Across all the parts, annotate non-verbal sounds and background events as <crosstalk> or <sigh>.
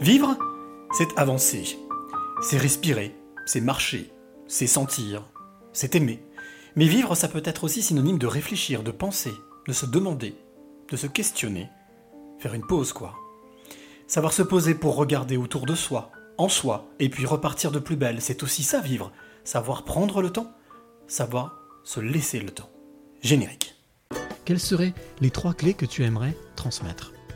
Vivre, c'est avancer, c'est respirer, c'est marcher, c'est sentir, c'est aimer. Mais vivre, ça peut être aussi synonyme de réfléchir, de penser, de se demander, de se questionner, faire une pause quoi. Savoir se poser pour regarder autour de soi, en soi, et puis repartir de plus belle, c'est aussi ça vivre. Savoir prendre le temps, savoir se laisser le temps. Générique. Quelles seraient les trois clés que tu aimerais transmettre?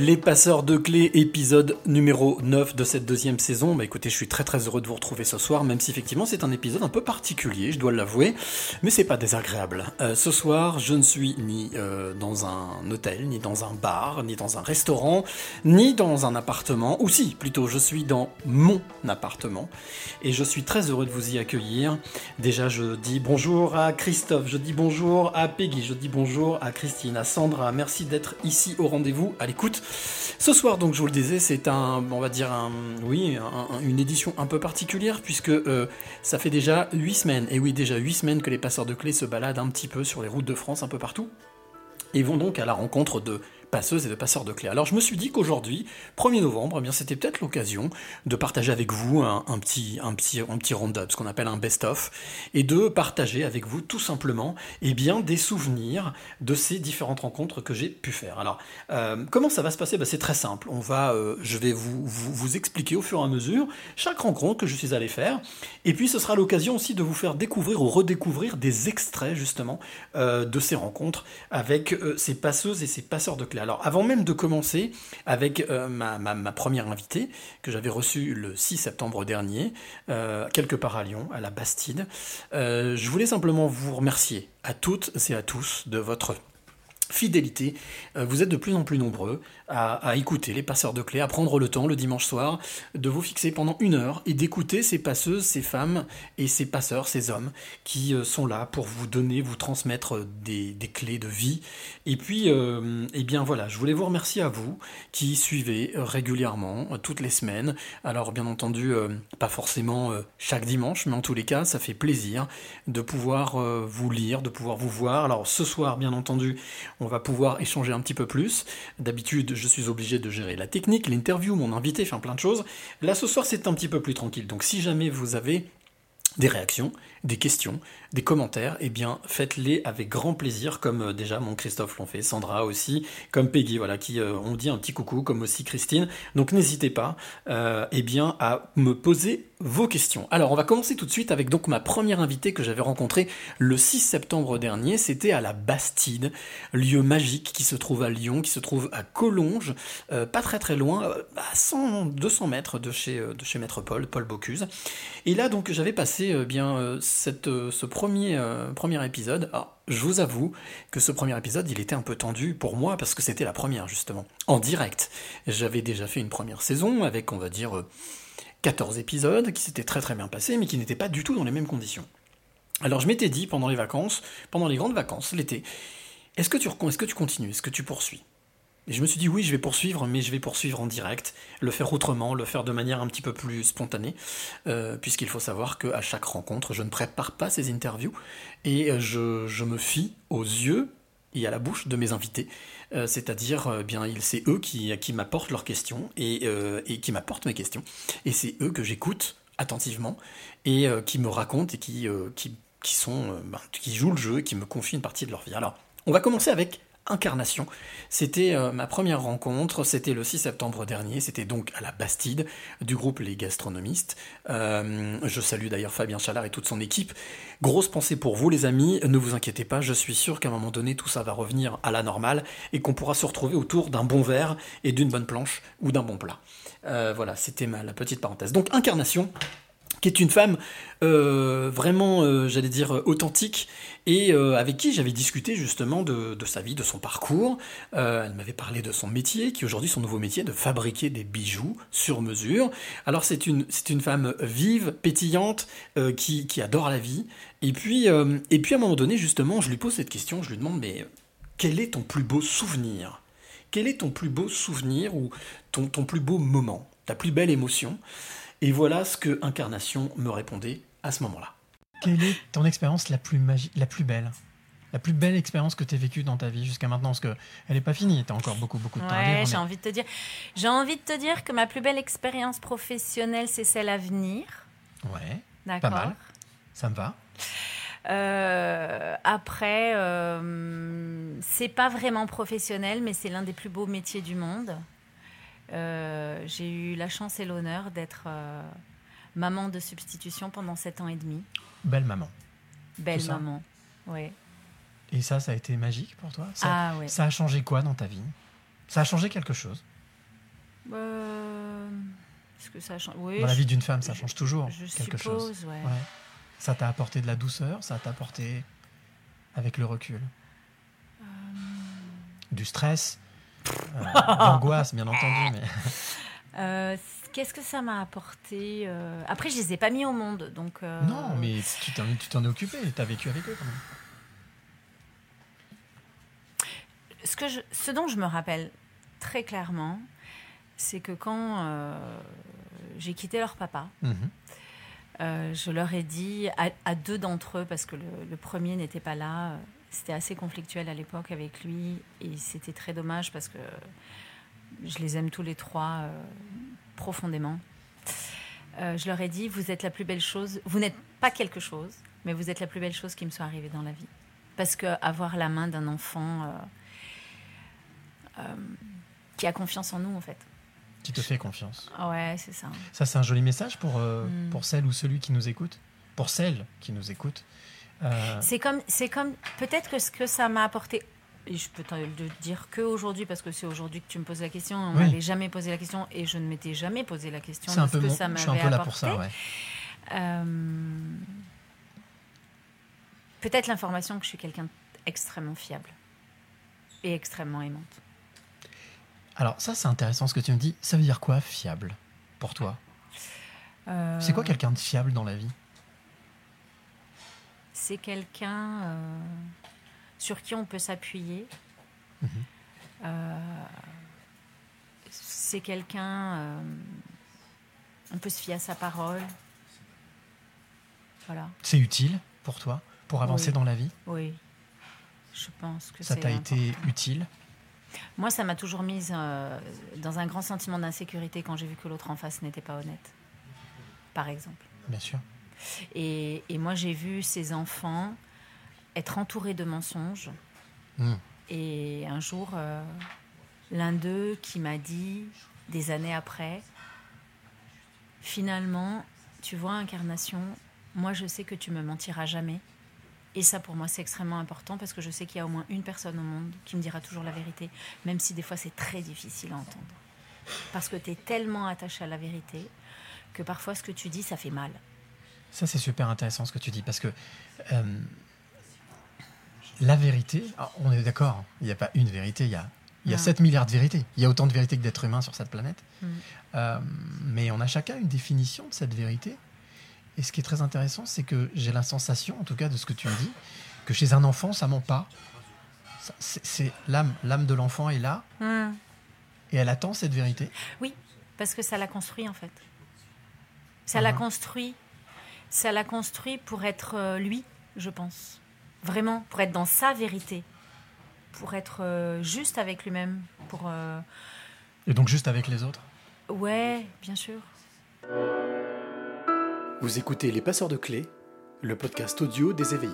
Les passeurs de clés, épisode numéro 9 de cette deuxième saison. Bah écoutez, je suis très très heureux de vous retrouver ce soir, même si effectivement c'est un épisode un peu particulier, je dois l'avouer, mais c'est pas désagréable. Euh, ce soir, je ne suis ni euh, dans un hôtel, ni dans un bar, ni dans un restaurant, ni dans un appartement, ou si, plutôt, je suis dans mon appartement, et je suis très heureux de vous y accueillir. Déjà, je dis bonjour à Christophe, je dis bonjour à Peggy, je dis bonjour à Christine, à Sandra, merci d'être ici au rendez-vous, à l'écoute. Ce soir, donc, je vous le disais, c'est un, on va dire, un, oui, un- un- une édition un peu particulière puisque euh, ça fait déjà 8 semaines, et oui, déjà 8 semaines que les passeurs de clés se baladent un petit peu sur les routes de France, un peu partout, et vont donc à la rencontre de passeuses et de passeurs de clés. Alors je me suis dit qu'aujourd'hui, 1er novembre, eh bien c'était peut-être l'occasion de partager avec vous un, petit, un petit, un petit round-up, ce qu'on appelle un best-of, et de partager avec vous tout simplement eh bien, des souvenirs de ces différentes rencontres que j'ai pu faire. Alors, euh, comment ça va se passer? Ben, C'est très simple. On va, euh, je vais vous, vous, expliquer au fur et à mesure chaque rencontre que je suis allé faire, et puis ce sera l'occasion aussi de vous faire découvrir ou redécouvrir des extraits justement euh, de ces rencontres avec ces passeuses et ces passeurs de clés. Alors, avant même de commencer avec euh, ma, première invitée que j'avais reçue le 6 septembre dernier, euh, quelque part à Lyon, à la Bastide, euh, je voulais simplement vous remercier à toutes et à tous de votre fidélité. Vous êtes de plus en plus nombreux à, écouter les passeurs de clés, à prendre le temps le dimanche soir de vous fixer pendant une heure et d'écouter ces passeuses, ces femmes et ces passeurs, ces hommes qui euh, sont là pour vous donner, vous transmettre des, clés de vie. Et puis, euh, eh bien voilà, je voulais vous remercier à vous qui suivez régulièrement, euh, toutes les semaines. Alors bien entendu, euh, pas forcément chaque dimanche, mais en tous les cas, ça fait plaisir de pouvoir vous lire, de pouvoir vous voir. Alors ce soir, bien entendu, on va pouvoir échanger un petit peu plus. D'habitude, je suis obligé de gérer la technique, l'interview, mon invité, faire plein de choses. Là, ce soir, c'est un petit peu plus tranquille. Donc si jamais vous avez des réactions, des questions, des commentaires, eh bien faites-les avec grand plaisir, comme euh, déjà mon Christophe l'ont fait, Sandra aussi, comme Peggy, voilà, qui euh, ont dit un petit coucou, comme aussi Christine. Donc n'hésitez pas, euh, eh bien, à me poser vos questions. Alors on va commencer tout de suite avec donc ma première invitée que j'avais rencontrée le 6 septembre dernier. C'était à la Bastide, lieu magique qui se trouve à Lyon, qui se trouve à Collonges, pas très très loin, à 100, 200 mètres de chez, de chez Maître Paul, Paul Bocuse. Et là donc j'avais passé bien euh, ce premier, euh, épisode. Alors, je vous avoue que ce premier épisode, il était un peu tendu pour moi parce que c'était la première justement, en direct. J'avais déjà fait une première saison avec, on va dire, euh, 14 épisodes qui s'étaient très très bien passés mais qui n'étaient pas du tout dans les mêmes conditions. Alors je m'étais dit pendant les vacances, pendant les grandes vacances, l'été, est-ce que tu continues, est-ce que tu poursuis? Et je me suis dit oui, je vais poursuivre, mais je vais poursuivre en direct, le faire autrement, le faire de manière un petit peu plus spontanée, euh, puisqu'il faut savoir qu'à chaque rencontre, je ne prépare pas ces interviews et euh, je, me fie aux yeux et à la bouche de mes invités. Euh, C'est-à-dire, bien, c'est eux qui, m'apportent leurs questions et, qui m'apportent mes questions. Et c'est eux que j'écoute attentivement et qui me racontent et qui, ben, qui jouent le jeu et qui me confient une partie de leur vie. Alors, on va commencer avec Incarnation. C'était euh, ma première rencontre, c'était le 6 septembre dernier, c'était donc à la Bastide du groupe Les Gastronomistes. Euh, je salue d'ailleurs Fabien Chalard et toute son équipe. Grosse pensée pour vous les amis, ne vous inquiétez pas, je suis sûr qu'à un moment donné tout ça va revenir à la normale et qu'on pourra se retrouver autour d'un bon verre et d'une bonne planche ou d'un bon plat. Euh, voilà, c'était ma la petite parenthèse. Donc Incarnation, qui est une femme euh, vraiment, euh, j'allais dire, euh, authentique, et avec qui j'avais discuté justement de, de sa vie, de son parcours. Elle m'avait parlé de son métier, qui aujourd'hui son nouveau métier, de fabriquer des bijoux sur mesure. Alors c'est une, c'est une femme vive, pétillante, qui, qui adore la vie. Et puis, et puis à un moment donné, justement, je lui pose cette question, je lui demande, mais quel est ton plus beau souvenir? Quel est ton plus beau souvenir ou ton, ton plus beau moment, ta plus belle émotion? Et voilà ce que Incarnation me répondait à ce moment-là. Quelle est ton expérience la plus magi- la plus belle? La plus belle expérience que tu as vécue dans ta vie jusqu'à maintenant Parce qu'elle n'est pas finie, tu as encore beaucoup, beaucoup de temps à Ouais, vivre. j'ai mais- envie de te dire. J'ai envie de te dire que ma plus belle expérience professionnelle, c'est celle à venir. Ouais, D'accord. mal. ça me va. Euh, après, euh, c'est pas vraiment professionnel, mais c'est l'un des plus beaux métiers du monde. Euh, J'ai eu la chance et l'honneur d'être euh, maman de substitution pendant sept ans et demi. Belle maman. Belle maman. Ouais. Et ça, ça a été magique pour toi? Ça, Ah ouais. ça a changé quoi dans ta vie? Ça a changé quelque chose? Euh, que ça a changé? Oui. Dans la vie d'une femme, ça change toujours Je quelque chose. suppose, ouais. Ouais. Ça t'a apporté de la douceur, ça t'a apporté avec le recul? Euh, du stress, l'angoisse, bien entendu. Mais... <laughs> Euh, Qu'est-ce que ça m'a apporté euh, Après, je les ai pas mis au monde, donc. euh, Non, mais tu t'en, es occupé, tu as vécu avec eux quand même. ce, que je- ce dont je me rappelle très clairement, c'est que quand euh, j'ai quitté leur papa, Mhm. euh, je leur ai dit à, à deux d'entre eux, parce que le, le premier n'était pas là, euh, c'était assez conflictuel à l'époque avec lui, et c'était très dommage parce que je les aime tous les trois euh, profondément. Euh, je leur ai dit, vous êtes la plus belle chose, vous n'êtes pas quelque chose, mais vous êtes la plus belle chose qui me soit arrivée dans la vie. Parce que avoir la main d'un enfant euh, qui a confiance en nous, en fait. Qui te fait confiance. Ouais, c'est ça. Ça, c'est un joli message pour, Mm. pour celle ou celui qui nous écoute. Pour celle qui nous écoute. Euh, C'est comme, c'est comme peut-être que ce que ça m'a apporté. Et je peux te dire que aujourd'hui parce que c'est aujourd'hui que tu me poses la question. On Oui. m'avait jamais posé la question et je ne m'étais jamais posé la question c'est un peu que mon- ça je suis un peu là apporté. pour ça, ouais. Euh, Peut-être l'information que je suis quelqu'un d'extrêmement fiable et extrêmement aimante. Alors, ça, c'est intéressant ce que tu me dis. Ça veut dire quoi, fiable, pour toi? Euh, C'est quoi quelqu'un de fiable dans la vie? C'est quelqu'un euh, sur qui on peut s'appuyer. Mhm. Euh, c'est quelqu'un. euh, on peut se fier à sa parole. Voilà, C'est utile pour toi, pour avancer Oui. dans la vie? Oui. Je pense que Ça t'a été utile? Moi, ça m'a toujours mise dans un grand sentiment d'insécurité quand j'ai vu que l'autre en face n'était pas honnête. Par exemple. Bien sûr. Et, et moi, j'ai vu ces enfants être entourés de mensonges. Mm. Et un jour, euh, l'un d'eux qui m'a dit, des années après, finalement, tu vois, incarnation, moi je sais que tu me mentiras jamais. Et ça, pour moi, c'est extrêmement important parce que je sais qu'il y a au moins une personne au monde qui me dira toujours la vérité, même si des fois c'est très difficile à entendre. Parce que tu es tellement attaché à la vérité que parfois ce que tu dis, ça fait mal. Ça, c'est super intéressant ce que tu dis, parce que euh, la vérité, ah, on est d'accord, il n'y a pas une vérité, il y a, il y a Non. 7 milliards de vérités. Il y a autant de vérités que d'êtres humains sur cette planète. Mm. Euh, mais on a chacun une définition de cette vérité. Et ce qui est très intéressant, c'est que j'ai la sensation, en tout cas de ce que tu me dis, que chez un enfant, ça ment pas. C'est l'âme, l'âme de l'enfant est là Hum. et elle attend cette vérité. Oui, parce que ça l'a construit en fait. Ça l'a Mhm. construit. Ça l'a construit pour être euh, lui, je pense. Vraiment, pour être dans sa vérité. Pour être euh, juste avec lui-même. Pour. euh, Et donc juste avec les autres? Ouais, bien sûr. Vous écoutez Les Passeurs de Clés, le podcast audio des éveillés.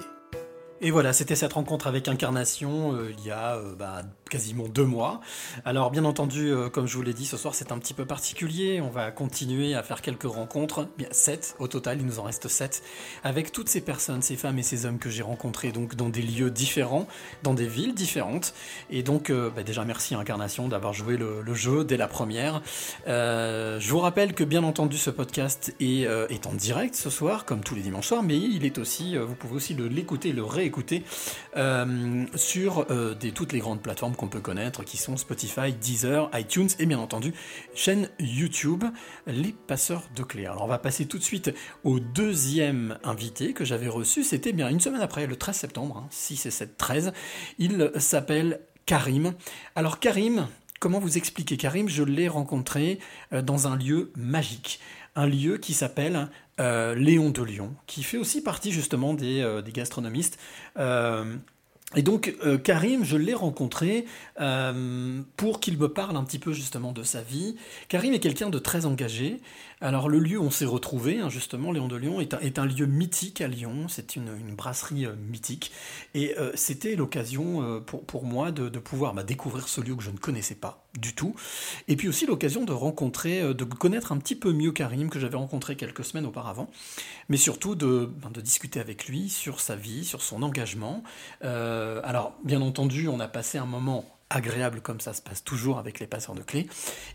Et voilà, c'était cette rencontre avec Incarnation euh, il y a euh, bah, quasiment deux mois. Alors bien entendu, euh, comme je vous l'ai dit, ce soir c'est un petit peu particulier. On va continuer à faire quelques rencontres. Bien, sept au total, il nous en reste sept. Avec toutes ces personnes, ces femmes et ces hommes que j'ai rencontrés donc dans des lieux différents, dans des villes différentes. Et donc bah, déjà merci Incarnation d'avoir joué le, le, jeu dès la première. je vous rappelle que bien entendu ce podcast est, en direct ce soir, comme tous les dimanches soirs, mais il est aussi, vous pouvez aussi l'écouter, le réécouter euh, sur euh, toutes les grandes plateformes qu'on peut connaître, qui sont Spotify, Deezer, iTunes et bien entendu chaîne YouTube, les passeurs de clés. Alors on va passer tout de suite au deuxième invité que j'avais reçu, c'était bien une semaine après, le 13 septembre, 6 hein, et 7, 13. Il s'appelle Karim. Alors Karim, comment vous expliquer Karim Je l'ai rencontré euh, dans un lieu magique un lieu qui s'appelle euh, Léon de Lyon, qui fait aussi partie justement des, euh, gastronomistes. Euh, et donc Karim, je l'ai rencontré pour qu'il me parle un petit peu justement de sa vie. Karim est quelqu'un de très engagé, alors le lieu où on s'est retrouvé, hein, justement, Léon de Lyon, est un, lieu mythique à Lyon, c'est une, brasserie euh, mythique, et euh, c'était l'occasion euh, pour, moi de, pouvoir bah, découvrir ce lieu que je ne connaissais pas du tout, et puis aussi l'occasion de rencontrer, de connaître un petit peu mieux Karim, que j'avais rencontré quelques semaines auparavant, mais surtout de, ben, de, discuter avec lui sur sa vie, sur son engagement. alors, bien entendu, on a passé un moment agréable comme ça se passe toujours avec les passeurs de clés.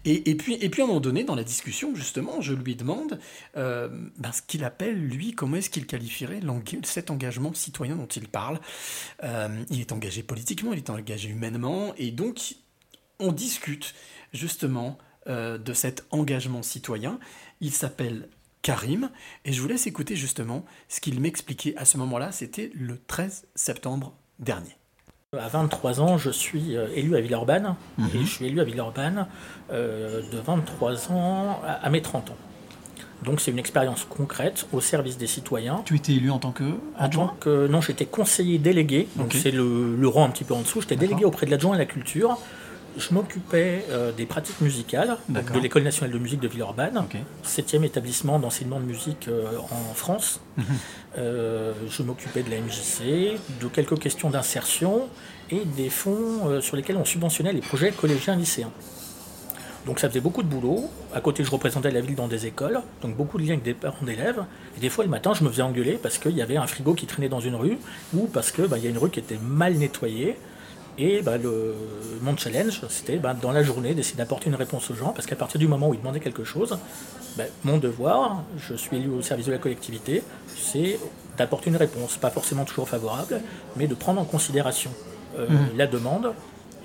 Et, puis, et puis à un moment donné, dans la discussion, justement, je lui demande euh, ben, ce qu'il appelle, lui, comment est-ce qu'il qualifierait cet engagement citoyen dont il parle. Euh, il est engagé politiquement, il est engagé humainement, et donc on discute justement euh, de cet engagement citoyen. Il s'appelle Karim, et je vous laisse écouter justement ce qu'il m'expliquait à ce moment-là, c'était le 13 septembre dernier. À 23 ans, je suis euh, élu à Villeurbanne, et mhm. je suis élu à Villeurbanne euh, de 23 ans à, mes 30 ans. Donc c'est une expérience concrète au service des citoyens. Tu étais élu en tant que adjoint que, Non, j'étais conseiller délégué, donc c'est le, rang un petit peu en dessous. J'étais délégué auprès de l'adjoint à la culture. Je m'occupais euh, des pratiques musicales de l'École nationale de musique de Villeurbanne, septième établissement d'enseignement de musique en France. Mhm. Euh, je m'occupais de la MJC, de quelques questions d'insertion et des fonds euh, sur lesquels on subventionnait les projets collégiens lycéens. Donc ça faisait beaucoup de boulot. À côté, je représentais la ville dans des écoles, donc beaucoup de liens avec des parents d'élèves. Et des fois, le matin, je me faisais engueuler parce qu'il y avait un frigo qui traînait dans une rue ou parce qu'il bah, y a une rue qui était mal nettoyée. Et bah, le, mon challenge, c'était bah, dans la journée d'essayer d'apporter une réponse aux gens, parce qu'à partir du moment où ils demandaient quelque chose, bah, mon devoir, je suis élu au service de la collectivité, c'est d'apporter une réponse, pas forcément toujours favorable, mais de prendre en considération euh, mmh. la demande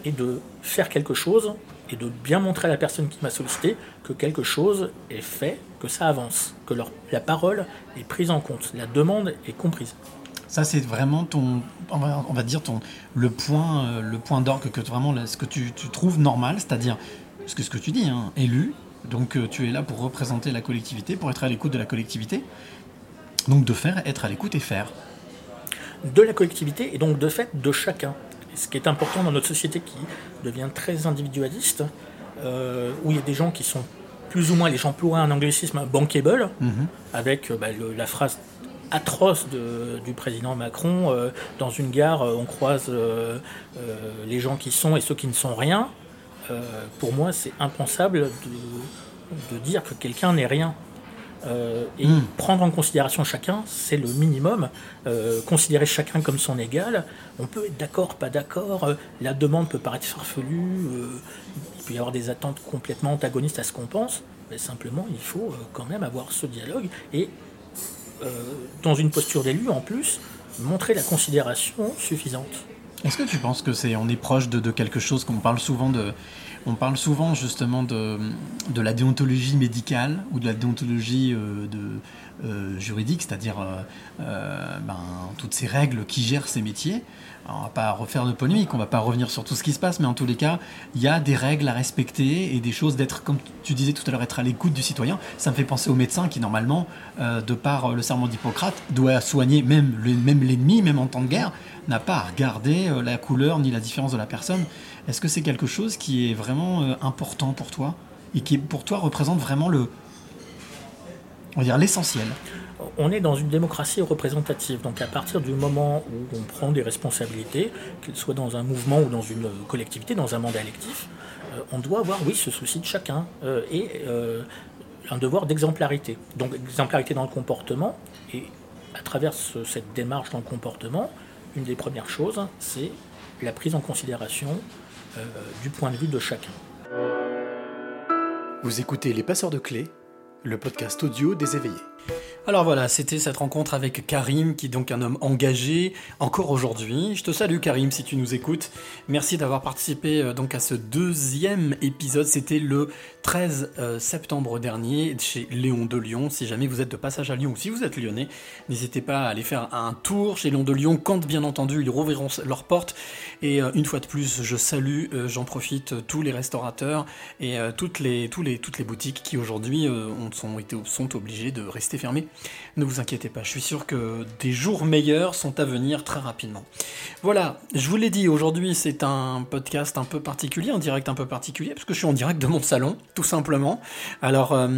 et de faire quelque chose et de bien montrer à la personne qui m'a sollicité que quelque chose est fait, que ça avance, que la parole est prise en compte, la demande est comprise. Ça, c'est vraiment ton, on va, dire ton, le point, euh, le point d'orgue que vraiment ce que tu, trouves normal, c'est-à-dire ce que ce que tu dis, hein, élu. Donc euh, tu es là pour représenter la collectivité, pour être à l'écoute de la collectivité. Donc de faire, être à l'écoute et faire. De la collectivité et donc de fait de chacun. Ce qui est important dans notre société qui devient très individualiste, euh, où il y a des gens qui sont plus ou moins, les gens j'emploie un anglicisme bankable, mhm. avec bah, la phrase atroce du président Macron. Euh, dans une gare, euh, on croise euh, les gens qui sont et ceux qui ne sont rien. pour moi, c'est impensable de, dire que quelqu'un n'est rien. et hmm. prendre en considération chacun, c'est le minimum. considérer chacun comme son égal, on peut être d'accord, pas d'accord, la demande peut paraître farfelue, il peut y avoir des attentes complètement antagonistes à ce qu'on pense, mais simplement il faut quand même avoir ce dialogue et dans une posture d'élu en plus, montrer la considération suffisante. Est-ce que tu penses que c'est on est proche de, quelque chose qu'on parle souvent de on parle souvent justement de, de, la déontologie médicale ou de la déontologie euh, de, euh, juridique, c'est-à-dire ben, toutes ces règles qui gèrent ces métiers on va pas refaire de polémique, on va pas revenir sur tout ce qui se passe, mais en tous les cas, il y a des règles à respecter et des choses d'être, comme tu disais tout à l'heure, être à l'écoute du citoyen. Ça me fait penser au médecin qui, normalement, euh, de par le serment d'Hippocrate, doit soigner même, même l'ennemi, même en temps de guerre, n'a pas à regarder euh, la couleur ni la différence de la personne. Est-ce que c'est quelque chose qui est vraiment euh, important pour toi et qui, pour toi, représente vraiment le, on va l'essentiel? On est dans une démocratie représentative. Donc à partir du moment où on prend des responsabilités, qu'elles soient dans un mouvement ou dans une collectivité, dans un mandat électif, euh, on doit avoir, oui, ce souci de chacun euh, et euh, un devoir d'exemplarité. Donc exemplarité dans le comportement et à travers cette démarche dans le comportement, une des premières choses, c'est la prise en considération du point de vue de chacun. Vous écoutez Les Passeurs de Clés, le podcast audio des éveillés. Alors voilà, c'était cette rencontre avec Karim, qui est donc un homme engagé encore aujourd'hui. Je te salue Karim si tu nous écoutes. Merci d'avoir participé euh, donc à ce deuxième épisode. C'était le 13 euh, septembre dernier chez Léon de Lyon. Si jamais vous êtes de passage à Lyon ou si vous êtes lyonnais, n'hésitez pas à aller faire un tour chez Léon de Lyon quand bien entendu ils rouvriront leurs portes. Et euh, une fois de plus, je salue, j'en profite, tous les restaurateurs et toutes, les, boutiques qui aujourd'hui sont, sont obligés de rester fermés ne vous inquiétez pas, je suis sûr que des jours meilleurs sont à venir très rapidement. Voilà, je vous l'ai dit, aujourd'hui c'est un podcast un peu particulier, un direct un peu particulier, parce que je suis en direct de mon salon, tout simplement. Alors, euh,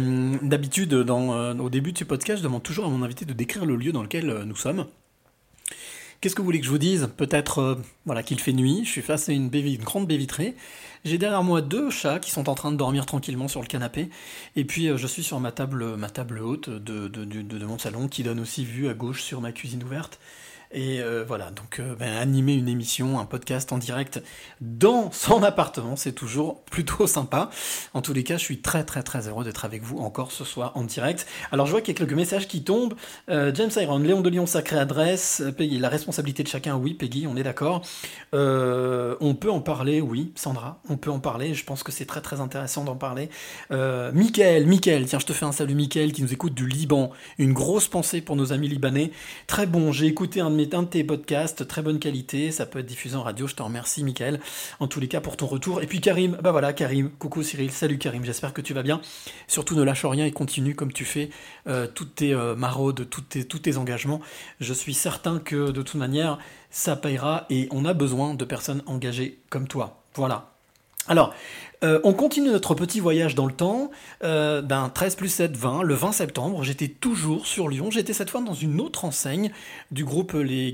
d'habitude, euh, au début de ce podcast, je demande toujours à mon invité de décrire le lieu dans lequel euh, nous sommes. Qu'est-ce que vous voulez que je vous dise? Peut-être voilà, qu'il fait nuit, je suis face à une, grande baie vitrée. J'ai derrière moi deux chats qui sont en train de dormir tranquillement sur le canapé. Et puis euh, je suis sur ma table, ma table haute de, mon salon qui donne aussi vue à gauche sur ma cuisine ouverte. Et euh, voilà, donc euh, ben, animer une émission, un podcast en direct dans son appartement, c'est toujours <laughs> plutôt sympa. En tous les cas, je suis très très très heureux d'être avec vous encore ce soir en direct. Alors je vois qu'il y a quelques messages qui tombent. Euh, James Iron, Léon de Lyon, sacrée adresse. Peggy, la responsabilité de chacun, oui, Peggy, on est d'accord. on peut en parler, oui, Sandra, on peut en parler. Je pense que c'est très très intéressant d'en parler. Michael, Michael, tiens, je te fais un salut, Michael, qui nous écoute du Liban. Une grosse pensée pour nos amis libanais. Très bon, j'ai écouté un un de tes podcasts, très bonne qualité, ça peut être diffusé en radio, je te remercie Mickaël, en tous les cas pour ton retour. Et puis Karim, bah voilà Karim, coucou Cyril, salut Karim, j'espère que tu vas bien. Surtout ne lâche rien et continue comme tu fais euh, toutes tes euh, maraudes, toutes tes, tous tes engagements. Je suis certain que de toute manière, ça payera et on a besoin de personnes engagées comme toi. Voilà. Alors, euh, on continue notre petit voyage dans le temps euh, d'un 13 plus 7, 20. Le 20 septembre, j'étais toujours sur Lyon. J'étais cette fois dans une autre enseigne du groupe Les,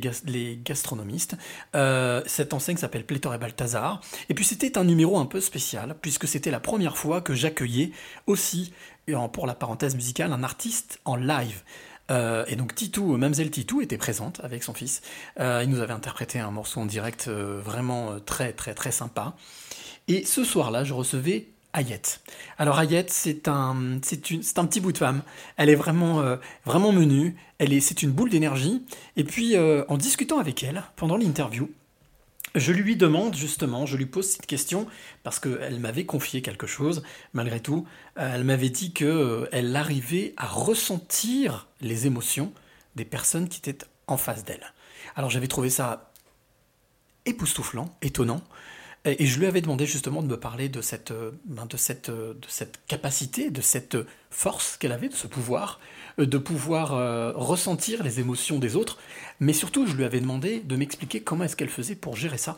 Gastronomistes. Euh, cette enseigne s'appelle Pléthore et Balthazar. Et puis c'était un numéro un peu spécial, puisque c'était la première fois que j'accueillais aussi, pour la parenthèse musicale, un artiste en live. et donc Titou, Mamselle Titou était présente avec son fils. il nous avait interprété un morceau en direct vraiment très très très sympa. Et ce soir-là, je recevais Ayette. Alors Ayette, c'est un, c'est un petit bout de femme. Elle est vraiment, euh, vraiment menue. Elle est, c'est une boule d'énergie. Et puis, euh, en discutant avec elle pendant l'interview, je lui demande justement, je lui pose cette question parce qu'elle m'avait confié quelque chose. Malgré tout, euh, elle m'avait dit que elle arrivait à ressentir les émotions des personnes qui étaient en face d'elle. Alors j'avais trouvé ça époustouflant, étonnant. Et je lui avais demandé justement de me parler de cette, euh, ben, de cette, euh, de cette capacité, de cette force qu'elle avait, de ce pouvoir, euh, de pouvoir ressentir les émotions des autres. Mais surtout, je lui avais demandé de m'expliquer comment est-ce qu'elle faisait pour gérer ça.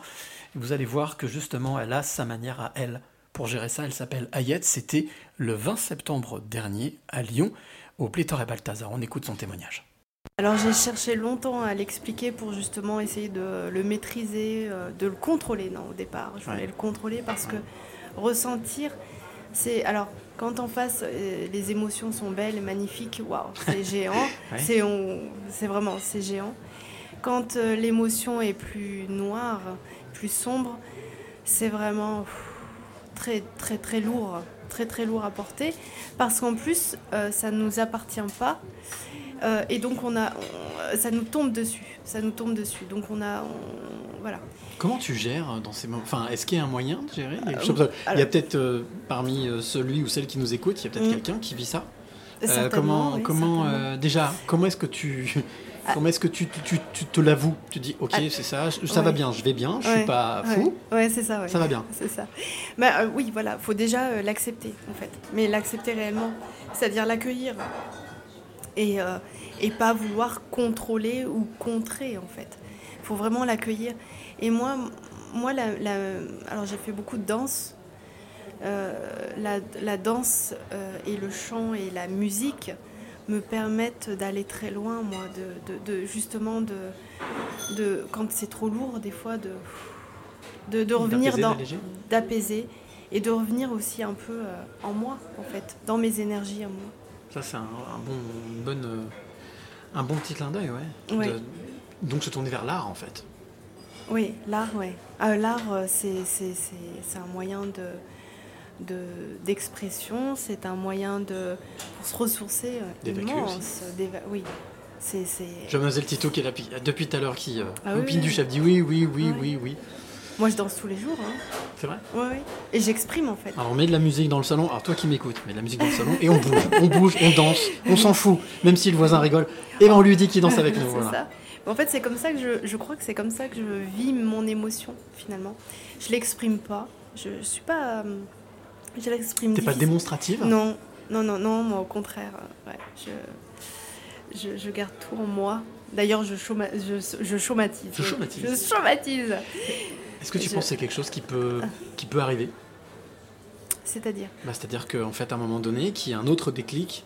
vous allez voir que justement, elle a sa manière à elle pour gérer ça. Elle s'appelle Ayette. C'était le 20 septembre dernier à Lyon, au Pléthore et Balthazar. On écoute son témoignage. Alors j'ai cherché longtemps à l'expliquer pour justement essayer de le maîtriser, euh, de le contrôler. Non, au départ, je voulais le contrôler parce que ressentir, c'est alors quand en face euh, les émotions sont belles magnifiques, waouh, c'est <laughs> géant, c'est c'est vraiment c'est géant. Quand euh, l'émotion est plus noire, plus sombre, c'est vraiment très très très lourd, très très lourd à porter. Parce qu'en plus ça ne nous appartient pas euh, et donc on a, ça nous tombe dessus, ça nous tombe dessus. Donc on a, voilà. Comment tu gères dans ces moments Enfin, est-ce qu'il y a un moyen de gérer euh, Il y a peut-être euh, parmi celui ou celle qui nous écoute, il y a peut-être mm. quelqu'un qui vit ça. comment, comment déjà, comment est-ce que tu ah. Comment est-ce que tu, tu, tu te l'avoues? Tu dis, ok, ah. c'est ça, ça va bien, je vais bien, je ne suis pas fou. Ouais, c'est ça. Ça va bien. C'est ça. Bah, oui, voilà, faut déjà l'accepter en fait, mais l'accepter réellement, c'est-à-dire l'accueillir et, euh, et pas vouloir contrôler ou contrer en fait. Il faut vraiment l'accueillir. Et moi, moi la, alors j'ai fait beaucoup de danse. Euh, la, la, danse euh, et le chant et la musique, me permettent d'aller très loin, moi, de, de- de- justement de, de quand c'est trop lourd, des fois, de, de, revenir D'apaiser, dans d'apaiser et de revenir aussi un peu euh, en moi, en fait, dans mes énergies à moi. Ça, c'est un, un bon, une bonne, euh, un bon petit clin d'œil, ouais. Ouais. De- donc se tourner vers l'art, en fait. Oui, l'art, oui. l'art, euh, c'est, c'est, c'est, c'est un moyen de, de, d'expression, c'est un moyen de, pour se ressourcer euh, immense. d'éva- oui, c'est... c'est... Je Mademoiselle Tito qui est là depuis tout à l'heure, qui, euh, Ah oui, opine oui. du chef, dit oui, oui, oui, Ouais. oui, oui. Moi, je danse tous les jours. Hein. C'est vrai? Ouais, ouais. Et j'exprime, en fait. Alors on met de la musique dans le salon, alors toi qui m'écoutes, mets de la musique dans le salon et on bouge, on bouge, on danse, on s'en fout, même si le voisin rigole, et ben on lui dit qu'il danse avec nous. <laughs> c'est Voilà. ça. En fait, c'est comme ça que je, je crois que c'est comme ça que je vis mon émotion, finalement. Je l'exprime pas. Je, je suis pas... euh, je l'exprime T'es pas démonstrative? Non, non, non, non, moi au contraire, euh, ouais, je, je, je garde tout en moi. D'ailleurs, je, choma- je, je chaumatise. Je chaumatise. Je chaumatise. Est-ce que tu Je- penses que c'est quelque chose qui peut, qui peut arriver? C'est-à-dire? Bah, C'est-à-dire qu'en fait, à un moment donné, qu'il y ait un autre déclic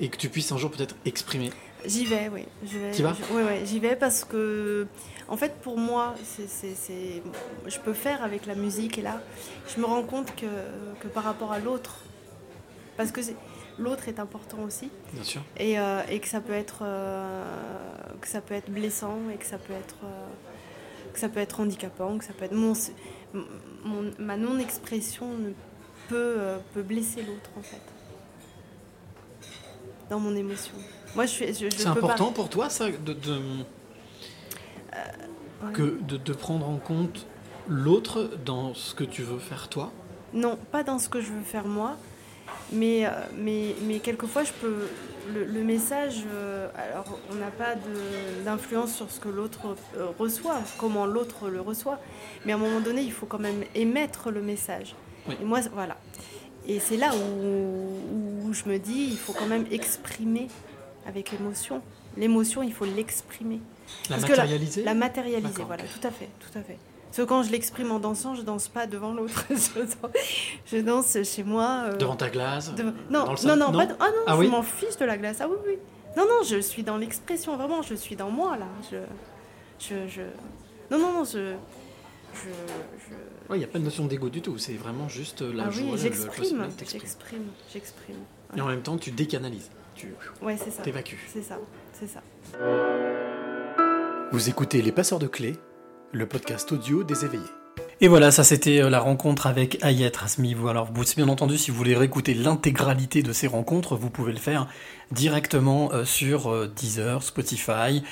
et que tu puisses un jour peut-être exprimer. J'y vais, oui. Je vais, T'y vas? je- ouais, j'y vais parce que, en fait, pour moi, c'est, c'est- c'est- je peux faire avec la musique et là, je me rends compte que, que par rapport à l'autre, parce que l'autre est important aussi, Bien sûr. et, euh, et que ça peut être, euh, que ça peut être blessant et que ça peut être, euh, que ça peut être handicapant, que ça peut être mon, mon- ma non-expression ne peut, euh, peut blesser l'autre en fait, dans mon émotion. Moi, je suis, je, je C'est pas- important pour toi, ça, de, de- Ouais. que, de, de prendre en compte l'autre dans ce que tu veux faire toi? Non, pas dans ce que je veux faire moi, mais, euh, mais, mais quelquefois je peux. Le, le message, euh, alors on n'a pas d'influence sur ce que l'autre euh, reçoit, comment l'autre le reçoit, mais à un moment donné, il faut quand même émettre le message. Oui. Et moi, voilà. Et c'est là où, où je me dis, il faut quand même exprimer avec l'émotion. L'émotion, il faut l'exprimer. La la- matérialiser? La matérialiser, voilà, tout à fait, tout à fait. Parce que quand je l'exprime en dansant, je danse pas devant l'autre. <laughs> je, danse, je danse chez moi. euh, Devant ta glace dans Non, le non, non, Non pas de- Ah non, Ah je oui m'en fiche de la glace. Ah oui, oui. Non, non, je suis dans l'expression, vraiment, je suis dans moi, là. Je... je, je... Non, non, non, je... je, je... Il n'y a pas de notion d'ego du tout, c'est vraiment juste la ah joie, oui, j'exprime, j'exprime, j'exprime. Et en même temps, tu décanalises, tu Ouais, c'est ça. t'évacues. C'est ça, c'est ça. Vous écoutez Les Passeurs de Clés, le podcast audio des éveillés. Et voilà, ça c'était euh, la rencontre avec Ayet Rasmi. Alors, bien entendu, si vous voulez réécouter l'intégralité de ces rencontres, vous pouvez le faire directement euh, sur euh, Deezer, Spotify,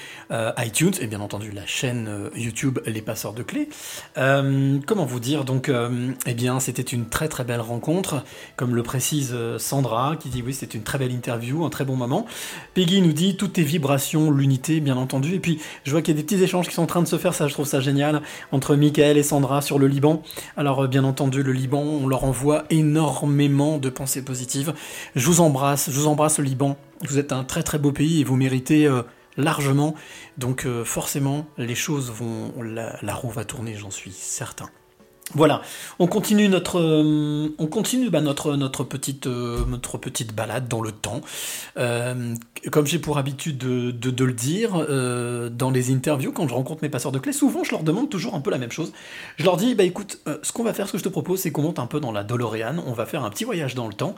iTunes et bien entendu la chaîne YouTube Les Passeurs de Clés. Comment vous dire Donc, euh, eh bien, c'était une très très belle rencontre, comme le précise Sandra, qui dit oui, c'était une très belle interview, un très bon moment. Peggy nous dit toutes tes vibrations, l'unité, bien entendu. Et puis, je vois qu'il y a des petits échanges qui sont en train de se faire, ça, je trouve ça génial, entre Michael et Sandra sur le Liban. Alors, euh, bien entendu, le Liban, on leur envoie énormément de pensées positives. Je vous embrasse, je vous embrasse le Liban. Vous êtes un très très beau pays et vous méritez euh, largement. Donc, euh, forcément, les choses vont. La, la roue va tourner, j'en suis certain. Voilà, on continue notre, euh, on continue bah, notre, notre, petite, euh, notre petite balade dans le temps. Euh, comme j'ai pour habitude de, de- le dire dans les interviews, quand je rencontre mes passeurs de clés, souvent je leur demande toujours un peu la même chose. Je leur dis, bah écoute, ce qu'on va faire, ce que je te propose, c'est qu'on monte un peu dans la DeLorean, on va faire un petit voyage dans le temps,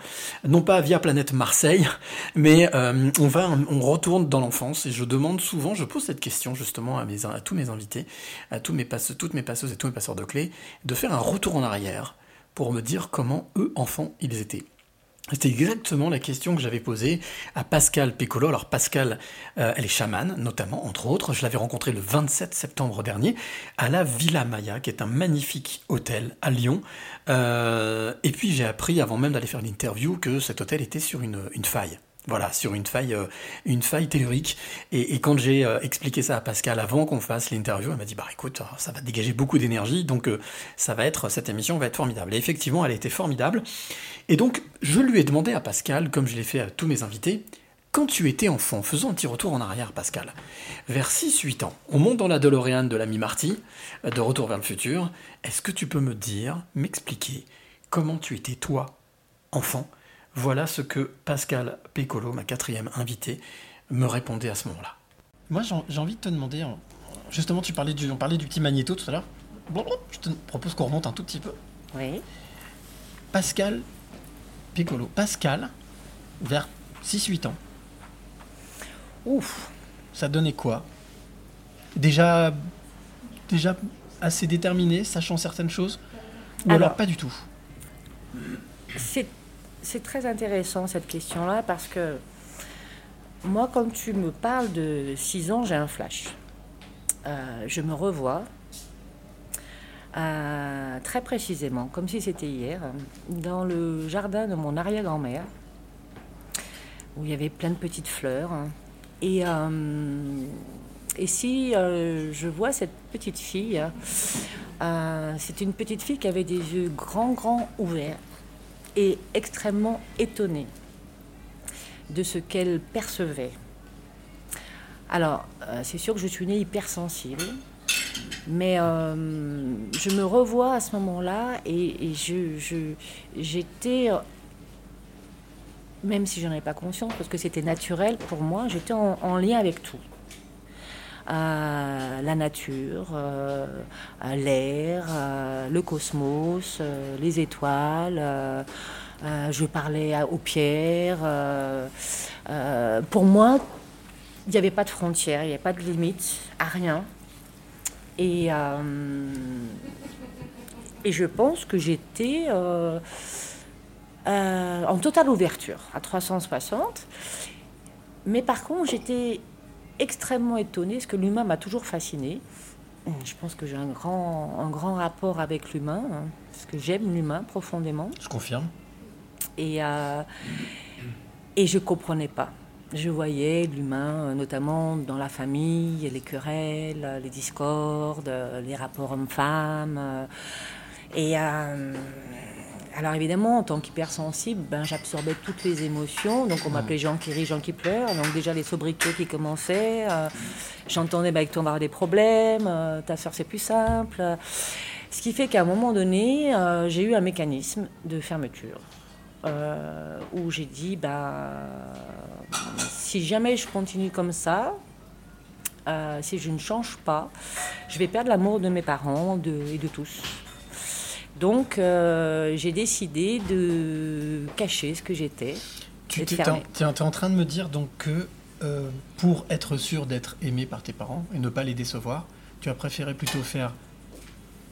non pas via planète Marseille, <laughs> mais on va, on retourne dans l'enfance. Et je demande souvent, je pose cette question justement à, mes, à tous mes invités, à tous mes passe, toutes mes passeuses et tous mes passeurs de clés, de un retour en arrière pour me dire comment eux, enfants, ils étaient. C'était exactement la question que j'avais posée à Pascal Piccolo. Alors Pascal, euh, elle est chamane, notamment, entre autres. Je l'avais rencontrée le 27 septembre dernier à la Villa Maya, qui est un magnifique hôtel à Lyon. Euh, et puis j'ai appris, avant même d'aller faire l'interview, que cet hôtel était sur une faille. Voilà, sur une faille, euh, une faille tellurique. Et, quand j'ai euh, expliqué ça à Pascal avant qu'on fasse l'interview, elle m'a dit bah écoute, ça va dégager beaucoup d'énergie, donc euh, ça va être cette émission va être formidable. Et effectivement, elle a été formidable. Et donc je lui ai demandé à Pascal, comme je l'ai fait à tous mes invités, quand tu étais enfant, faisons un petit retour en arrière, Pascal. Vers 6-8 ans, on monte dans la DeLorean de l'ami Marty, euh, de Retour vers le futur. Est-ce que tu peux me dire, m'expliquer comment tu étais toi, enfant, Voilà ce que Pascal Pécolo, ma quatrième invitée, me répondait à ce moment-là. Moi, j'ai envie de te demander, justement, tu parlais du, on parlait du petit magnéto tout à l'heure. Je te propose qu'on remonte un tout petit peu. Oui. Pascal Piccolo. Pascal, vers 6-8 ans. Ouf. Ça donnait quoi? Déjà, déjà assez déterminé, sachant certaines choses? Ou alors, pas du tout? C'est très intéressant cette question-là parce que moi, quand tu me parles de 6 ans, j'ai un flash. Euh, je me revois euh, très précisément, comme si c'était hier, dans le jardin de mon arrière-grand-mère, où il y avait plein de petites fleurs. Et, euh, et si je vois cette petite fille, c'est une petite fille qui avait des yeux grands, grands ouverts et extrêmement étonnée de ce qu'elle percevait. Alors, c'est sûr que je suis née hypersensible. Mais euh, je me revois à ce moment-là et, je, j'étais, même si je n'en avais pas conscience, parce que c'était naturel pour moi, j'étais en, lien avec tout. Euh, la nature, euh, l'air, le cosmos, les étoiles. je parlais aux pierres. pour moi, il n'y avait pas de frontières, il n'y avait pas de limite à rien. Et, euh, et je pense que j'étais euh, euh, en totale ouverture à 360. Mais par contre, j'étais extrêmement étonnée, parce que l'humain m'a toujours fasciné. Je pense que j'ai un grand, un grand rapport avec l'humain, hein, parce que j'aime l'humain profondément. Je confirme. Et, et je ne comprenais pas. Je voyais l'humain, euh, notamment dans la famille, les querelles, les discordes, les rapports hommes-femmes. Euh, et euh, alors évidemment, en tant qu'hypersensible, ben, j'absorbais toutes les émotions. Donc on m'appelait Jean qui rit, Jean qui pleure. Donc déjà les sobriquets qui commençaient. J'entendais, ben, avec toi on va avoir des problèmes, ta soeur c'est plus simple. Ce qui fait qu'à un moment donné, j'ai eu un mécanisme de fermeture. où j'ai dit, bah, si jamais je continue comme ça, euh, si je ne change pas, je vais perdre l'amour de mes parents et de tous. Donc euh, j'ai décidé de cacher ce que j'étais. Tu es, en train de me dire donc que euh, pour être sûr d'être aimé par tes parents et ne pas les décevoir, tu as préféré plutôt faire,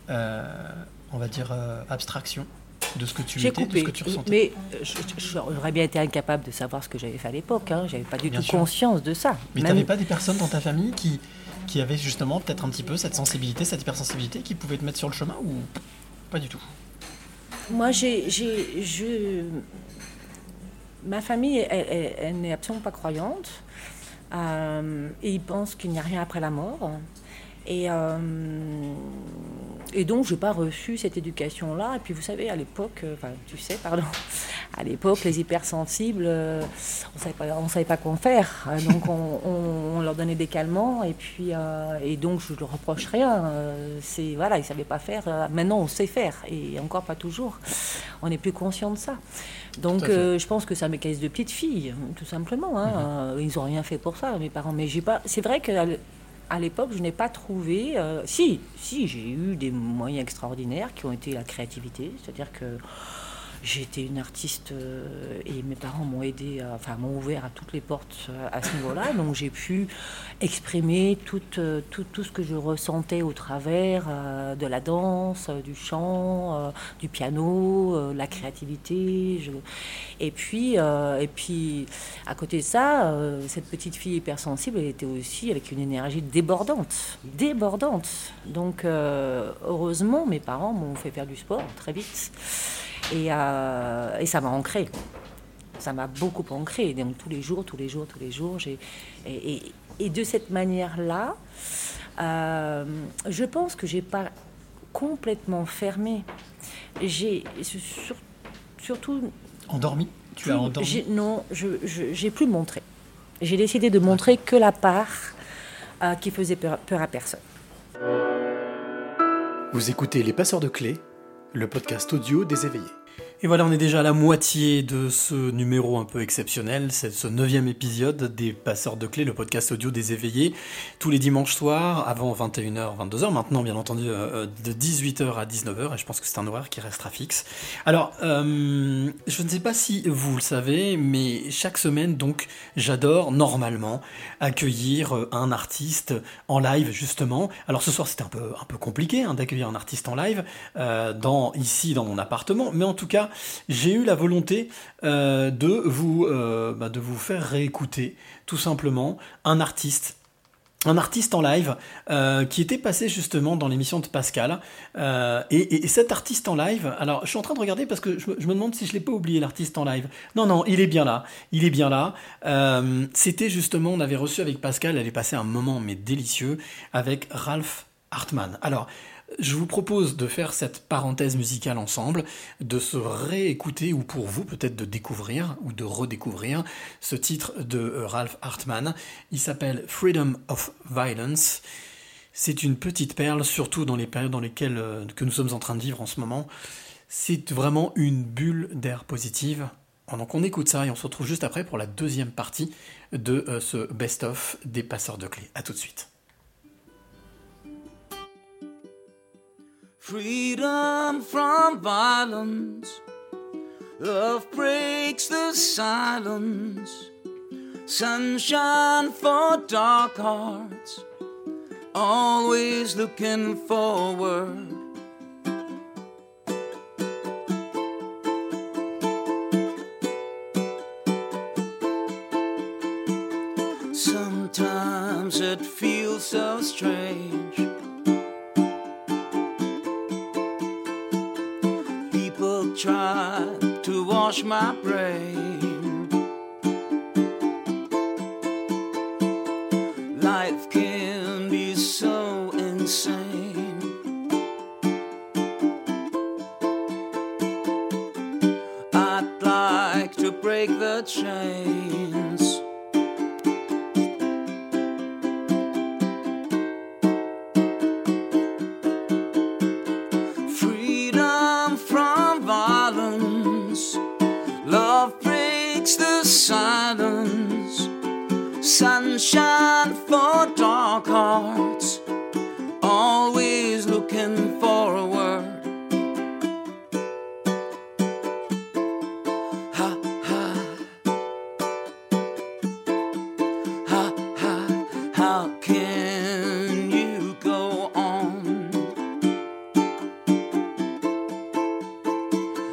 on va dire, abstraction de ce que tu étais, de ce que tu ressentais. Mais euh, j'aurais bien été incapable de savoir ce que j'avais fait à l'époque. Hein. J'avais pas du tout conscience de ça. Mais tu n'avais pas des personnes dans ta famille qui, qui avaient justement peut-être un petit peu cette sensibilité, cette hypersensibilité, qui pouvaient te mettre sur le chemin ou pas du tout Moi, j'ai, je... ma famille, elle, n'est absolument pas croyante. Euh, et ils pensent qu'il n'y a rien après la mort. Et, euh, et donc, je n'ai pas reçu cette éducation-là. Et puis, vous savez, à l'époque, euh, enfin, tu sais, pardon, <laughs> à l'époque, les hypersensibles, euh, on savait pas, on savait pas quoi en faire. Donc, on, leur donnait des calmants. Et puis, et donc, je ne leur reproche rien. c'est voilà, ils savaient pas faire. Maintenant, on sait faire, et encore pas toujours. On n'est plus conscient de ça. Donc, je pense que c'est un mécanisme de petite fille, tout simplement. Hein. Mm-hmm. Ils n'ont rien fait pour ça, mes parents. Mais j'ai pas. C'est vrai que à l'époque, je n'ai pas trouvé. Euh, si, si, j'ai eu des moyens extraordinaires qui ont été la créativité, c'est-à-dire que j'ai été une artiste euh, et mes parents m'ont aidé, enfin m'ont ouvert à toutes les portes euh, à ce niveau-là. <laughs> Donc j'ai pu exprimer tout, tout, tout, ce que je ressentais au travers de la danse, du chant, du piano, la créativité. Je... Et puis, et puis à côté de ça, cette petite fille hypersensible, elle était aussi avec une énergie débordante, débordante. Donc heureusement, mes parents m'ont fait faire du sport très vite. Euh, et, ça m'a ancré. Ça m'a beaucoup ancré. Donc tous les jours, tous les jours, tous les jours. J'ai, et, de cette manière-là, euh, je pense que j'ai pas complètement fermé. J'ai surtout. Endormi? Tu as endormi? Non, je j'ai plus montré. J'ai décidé de montrer que la part euh, qui faisait peur, peur à personne. Vous écoutez Les Passeurs de Clés, le podcast audio des éveillés. Et voilà, on est déjà à la moitié de ce numéro un peu exceptionnel, c'est ce neuvième épisode des Passeurs de Clés, le podcast audio des éveillés, tous les dimanches soirs, avant 21h, 22h, maintenant bien entendu euh, de 18h à 19h, et je pense que c'est un horaire qui restera fixe. Alors, euh, je ne sais pas si vous le savez, mais chaque semaine, donc, j'adore normalement accueillir euh, un artiste en live, justement. Alors ce soir, c'était un peu, un peu compliqué hein, d'accueillir un artiste en live, dans, ici dans mon appartement, mais en tout cas, j'ai eu la volonté euh, de, vous, euh, bah, de vous faire réécouter tout simplement un artiste un artiste en live euh, qui était passé justement dans l'émission de Pascal. et, cet artiste en live, alors je suis en train de regarder parce que je, me demande si je l'ai pas oublié l'artiste en live. Non, non, il est bien là. Il est bien là. C'était justement, on avait reçu avec Pascal, elle est passée un moment mais délicieux avec Ralph Hartman. Alors, je vous propose de faire cette parenthèse musicale ensemble, de se réécouter ou pour vous peut-être de découvrir ou de redécouvrir ce titre de euh, Ralph Hartman. Il s'appelle Freedom of Violence. C'est une petite perle, surtout dans les périodes dans lesquelles euh, que nous sommes en train de vivre en ce moment. C'est vraiment une bulle d'air positive. Donc on écoute ça et on se retrouve juste après pour la deuxième partie de euh, ce best-of des passeurs de clés. A tout de suite. Freedom from violence. Love breaks the silence, sunshine for dark hearts, always looking forward. Wash my brain. Life can be so insane. I'd like to break the chains.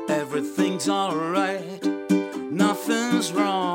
Everything's alright, nothing's wrong.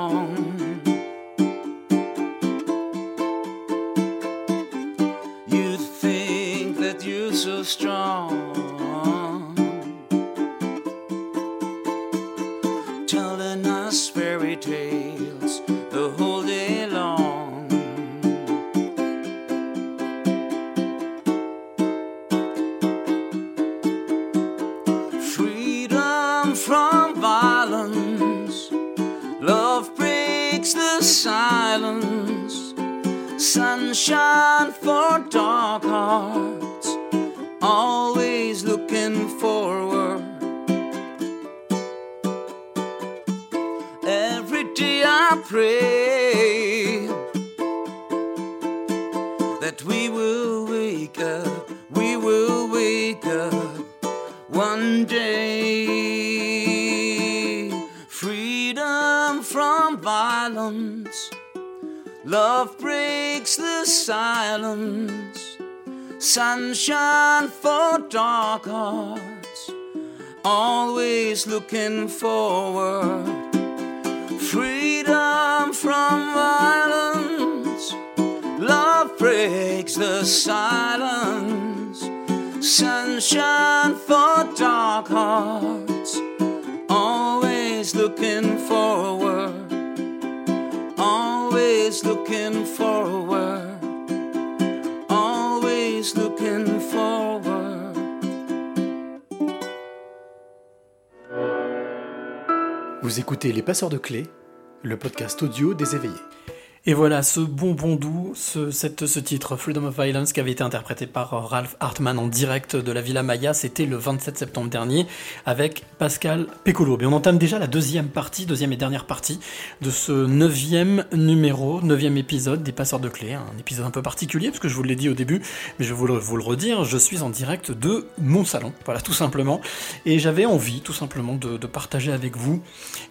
Always looking forward. Freedom from violence, love breaks the silence. Sunshine for dark hearts, Vous écoutez Les Passeurs de Clés, le podcast audio des éveillés. Et voilà, ce bonbon doux, ce, cette, ce titre, Freedom of Violence, qui avait été interprété par euh, Ralph Hartman en direct de la Villa Maya, c'était le 27 septembre dernier, avec Pascal Piccolo. Et on entame déjà la deuxième partie, deuxième et dernière partie de ce neuvième numéro, neuvième épisode des Passeurs de Clés. Un épisode un peu particulier, parce que je vous l'ai dit au début, mais je vais vous le, redire, je suis en direct de mon salon, voilà, tout simplement. Et j'avais envie, tout simplement, de, de partager avec vous,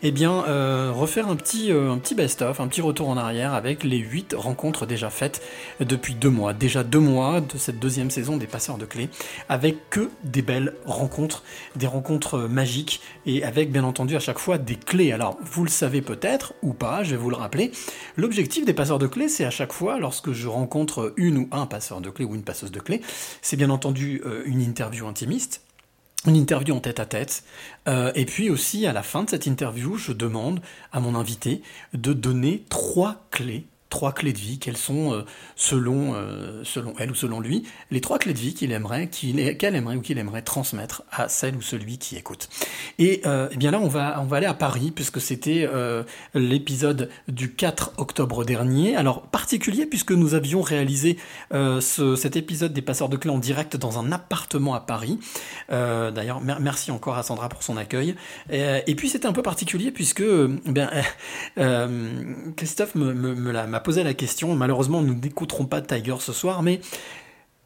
eh bien, euh, refaire un petit, euh, un petit best-of, un petit retour en arrière avec les 8 rencontres déjà faites depuis deux mois. Déjà deux mois de cette deuxième saison des Passeurs de Clés, avec que des belles rencontres, des rencontres magiques, et avec bien entendu à chaque fois des clés. Alors, vous le savez peut-être, ou pas, je vais vous le rappeler, l'objectif des Passeurs de Clés, c'est à chaque fois, lorsque je rencontre une ou un passeur de clés ou une passeuse de clés, c'est bien entendu euh, une interview intimiste, une interview en tête à tête. Euh, et puis aussi, à la fin de cette interview, je demande à mon invité de donner trois clés trois clés de vie, quelles sont, euh, selon, euh, selon elle ou selon lui, les trois clés de vie qu'il aimerait, qu'elle aimerait ou qu'il aimerait transmettre à celle ou celui qui écoute. Et, euh, eh bien là, on va, on va aller à Paris, puisque c'était l'épisode du 4 octobre dernier. Alors, particulier, puisque nous avions réalisé ce, cet épisode des passeurs de clés en direct dans un appartement à Paris. D'ailleurs, mer- merci encore à Sandra pour son accueil. Et, puis, c'était un peu particulier, puisque euh, bien, Christophe me, me- me l'a- posé la question. Malheureusement, nous n'écouterons pas Tiger ce soir, mais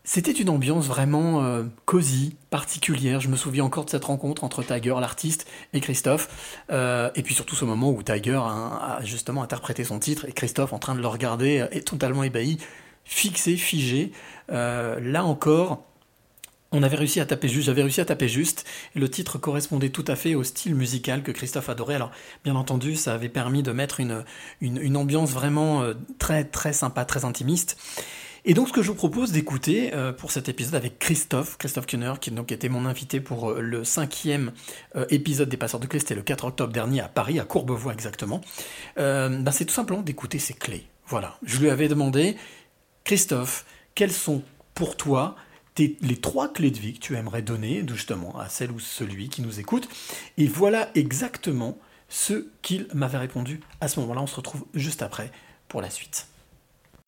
c'était une ambiance vraiment euh, cosy, particulière. Je me souviens encore de cette rencontre entre Tiger, l'artiste, et Christophe. Euh, et puis surtout ce moment où Tiger a, justement interprété son titre et Christophe en train de le regarder euh, est totalement ébahi, fixé, figé. Là encore, on avait réussi à taper juste, j'avais réussi à taper juste, le titre correspondait tout à fait au style musical que Christophe adorait. Alors, bien entendu, ça avait permis de mettre une, ambiance vraiment euh, très très sympa, très intimiste. Et donc, ce que je vous propose d'écouter euh, pour cet épisode avec Christophe, Christophe Kuhner, qui donc était mon invité pour euh, le cinquième épisode des Passeurs de Clés, c'était le 4 octobre dernier à Paris, à Courbevoie exactement, ben, c'est tout simplement d'écouter ses clés. Voilà. Je lui avais demandé, Christophe, quelles sont pour toi les trois clés de vie que tu aimerais donner justement à celle ou celui qui nous écoute Et voilà exactement ce qu'il m'avait répondu. À ce moment-là, on se retrouve juste après pour la suite.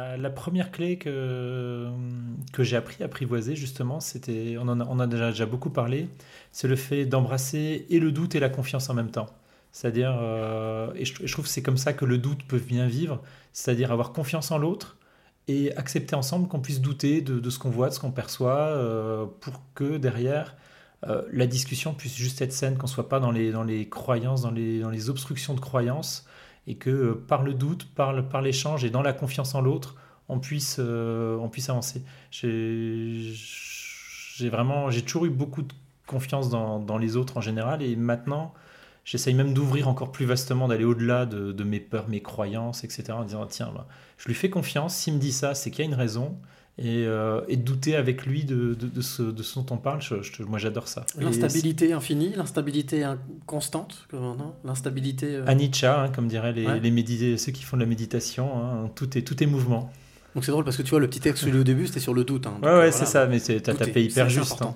Euh, La première clé que, que j'ai appris à apprivoiser, justement, c'était, on en a, déjà beaucoup parlé, c'est le fait d'embrasser et le doute et la confiance en même temps. C'est-à-dire, euh, et je, je trouve que c'est comme ça que le doute peut bien vivre, c'est-à-dire avoir confiance en l'autre et accepter ensemble qu'on puisse douter de, ce qu'on voit, de ce qu'on perçoit, euh, pour que derrière, euh, la discussion puisse juste être saine, qu'on ne soit pas dans les, dans les croyances, dans les, dans les obstructions de croyances, et que euh, par le doute, par, le- par l'échange et dans la confiance en l'autre, on puisse, on puisse avancer. J'ai j'ai vraiment, j'ai toujours eu beaucoup de confiance dans, dans les autres en général, et maintenant, j'essaye même d'ouvrir encore plus vastement, d'aller au-delà de, de mes peurs, mes croyances, etc. En disant, tiens, bah, je lui fais confiance, s'il me dit ça, c'est qu'il y a une raison. Et, euh, et douter avec lui de, de, de ce, de ce dont on parle, je- je- moi j'adore ça. L'instabilité infinie, l'instabilité in- constante, L'instabilité. euh, Anicca, hein, comme diraient les, Ouais. les ceux qui font de la méditation, hein, tout, est, tout est mouvement. Donc c'est drôle parce que tu vois, le petit texte au début, c'était sur le doute. hein. Donc, Ouais, ouais, voilà. c'est ça, mais t'as tapé hyper juste. important.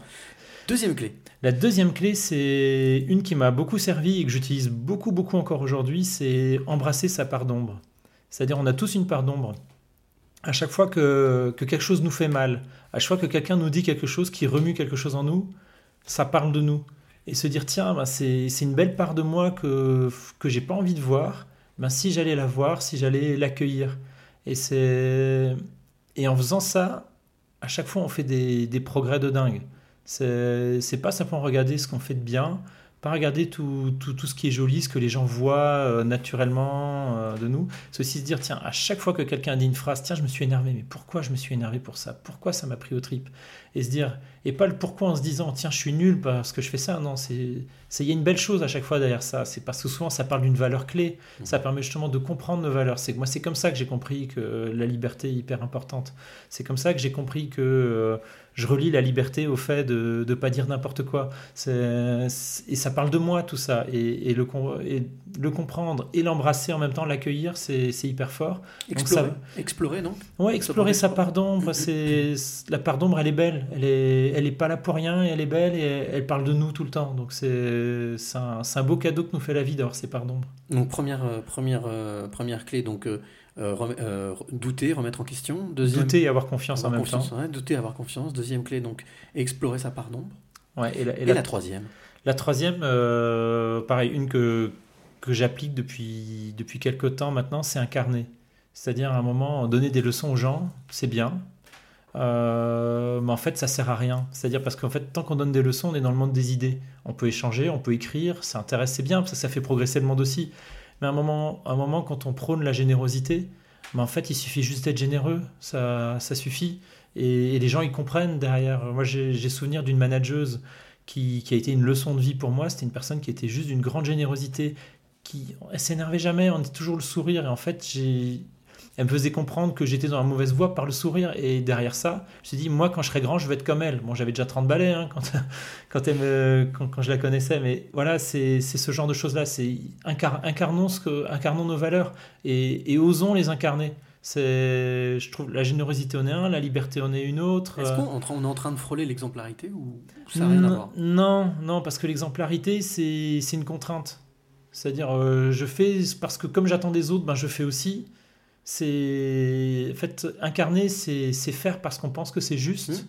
Deuxième clé. La deuxième clé, c'est une qui m'a beaucoup servi et que j'utilise beaucoup, beaucoup encore aujourd'hui, c'est embrasser sa part d'ombre. C'est-à-dire, on a tous une part d'ombre. À chaque fois que, que quelque chose nous fait mal, à chaque fois que quelqu'un nous dit quelque chose qui remue quelque chose en nous, ça parle de nous. Et se dire, tiens, ben, c'est une belle part de moi que, que j'ai pas envie de voir, ben, si j'allais la voir, si j'allais l'accueillir. Et, et en faisant ça, à chaque fois, on fait des, des progrès de dingue. C'est pas simplement regarder ce qu'on fait de bien, pas regarder tout, tout, tout ce qui est joli, ce que les gens voient euh, naturellement euh, de nous. C'est aussi se dire, tiens, à chaque fois que quelqu'un dit une phrase, tiens, je me suis énervé, mais pourquoi je me suis énervé pour ça? Pourquoi ça m'a pris au trip? Et se dire, et pas le pourquoi en se disant, tiens, je suis nul parce que je fais ça. Non, il y a une belle chose à chaque fois derrière ça. C'est parce que souvent, ça parle d'une valeur clé. Ça permet justement de comprendre nos valeurs. C'est moi, c'est comme ça que j'ai compris que la liberté est hyper importante. C'est comme ça que j'ai compris que euh, je relie la liberté au fait de ne pas dire n'importe quoi. Et ça parle de moi, tout ça. Et, et le, com- et le comprendre et l'embrasser en même temps, l'accueillir, c'est c'est hyper fort. Donc Explorer, ça- explorer, non? Ouais, explorer sa part d'ombre, c'est la part d'ombre, elle est belle, elle est, elle est pas là pour rien et elle est belle et elle, elle parle de nous tout le temps. Donc c'est c'est un, un beau cadeau que nous fait la vie d'avoir ces parts d'ombre. Donc première, euh, première, euh, première clé, donc euh, euh, rem- euh, douter, remettre en question. Deuxième, Douter et avoir confiance en même temps. ouais, douter, avoir confiance. Deuxième clé, donc explorer sa part d'ombre. Ouais, et la, Et la troisième La troisième, euh, pareil, une que, que j'applique depuis, depuis quelques temps maintenant, c'est incarner. C'est-à-dire à un moment, donner des leçons aux gens, c'est bien. Euh, mais en fait, ça sert à rien. C'est-à-dire parce qu'en fait, tant qu'on donne des leçons, on est dans le monde des idées. On peut échanger, on peut écrire, ça intéresse, c'est bien, parce que ça fait progresser le monde aussi. Mais à un moment, quand on prône la générosité, mais en fait, il suffit juste d'être généreux, ça, ça suffit. Et, les gens, ils comprennent derrière. Moi, j'ai souvenir d'une manageuse qui, qui a été une leçon de vie pour moi. C'était une personne qui était juste d'une grande générosité, qui elle s'énervait jamais, on était toujours le sourire. Et en fait, j'ai elle me faisait comprendre que j'étais dans la mauvaise voie par le sourire. Et derrière ça, je me suis dit, moi, quand je serai grand, je vais être comme elle. Bon, j'avais déjà 30 balais hein, quand, <laughs> quand, elle me- quand, quand je la connaissais. Mais voilà, c'est ce genre de choses-là. C'est incar- incarnons, ce que, incarnons nos valeurs et, et osons les incarner. C'est, je trouve, la générosité en est un, la liberté en est une autre. Est-ce qu'on est en- on est en train de frôler l'exemplarité ou ça n'a rien à voir Non, non, parce que l'exemplarité, c'est c'est une contrainte. C'est-à-dire, euh, je fais parce que comme j'attends des autres, ben, je fais aussi. C'est en fait incarner, c'est c'est faire parce qu'on pense que c'est juste. Mmh.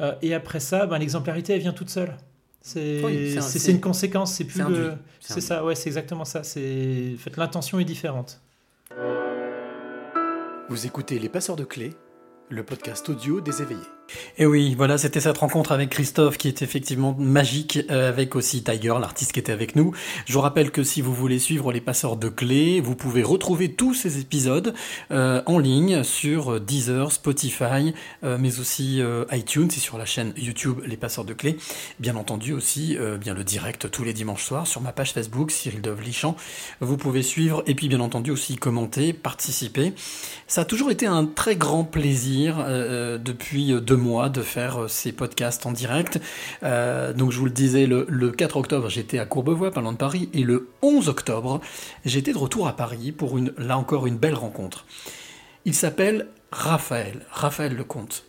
Euh, et après ça, ben, l'exemplarité, elle vient toute seule. C'est Oui, un- une conséquence, c'est plus le- C'est ça, ouais, c'est exactement ça. C'est en fait l'intention est différente. Vous écoutez Les Passeurs de Clés, le podcast audio des éveillés. Et oui, voilà, c'était cette rencontre avec Christophe qui est effectivement magique, euh, avec aussi Tiger, l'artiste qui était avec nous. Je vous rappelle que si vous voulez suivre les passeurs de clés, vous pouvez retrouver tous ces épisodes euh, en ligne sur Deezer, Spotify, euh, mais aussi euh, iTunes et sur la chaîne YouTube Les Passeurs de Clés. Bien entendu aussi, euh, bien le direct tous les dimanches soirs sur ma page Facebook Cyril Dove. Vous pouvez suivre et puis bien entendu aussi commenter, participer. Ça a toujours été un très grand plaisir euh, depuis deux mois de faire euh, ces podcasts en direct. Euh, donc je vous le disais, le, le 4 octobre, j'étais à Courbevoie, loin de Paris, et le 11 octobre, j'étais de retour à Paris pour là encore une belle rencontre. Il s'appelle Raphaël, Raphaël Lecomte.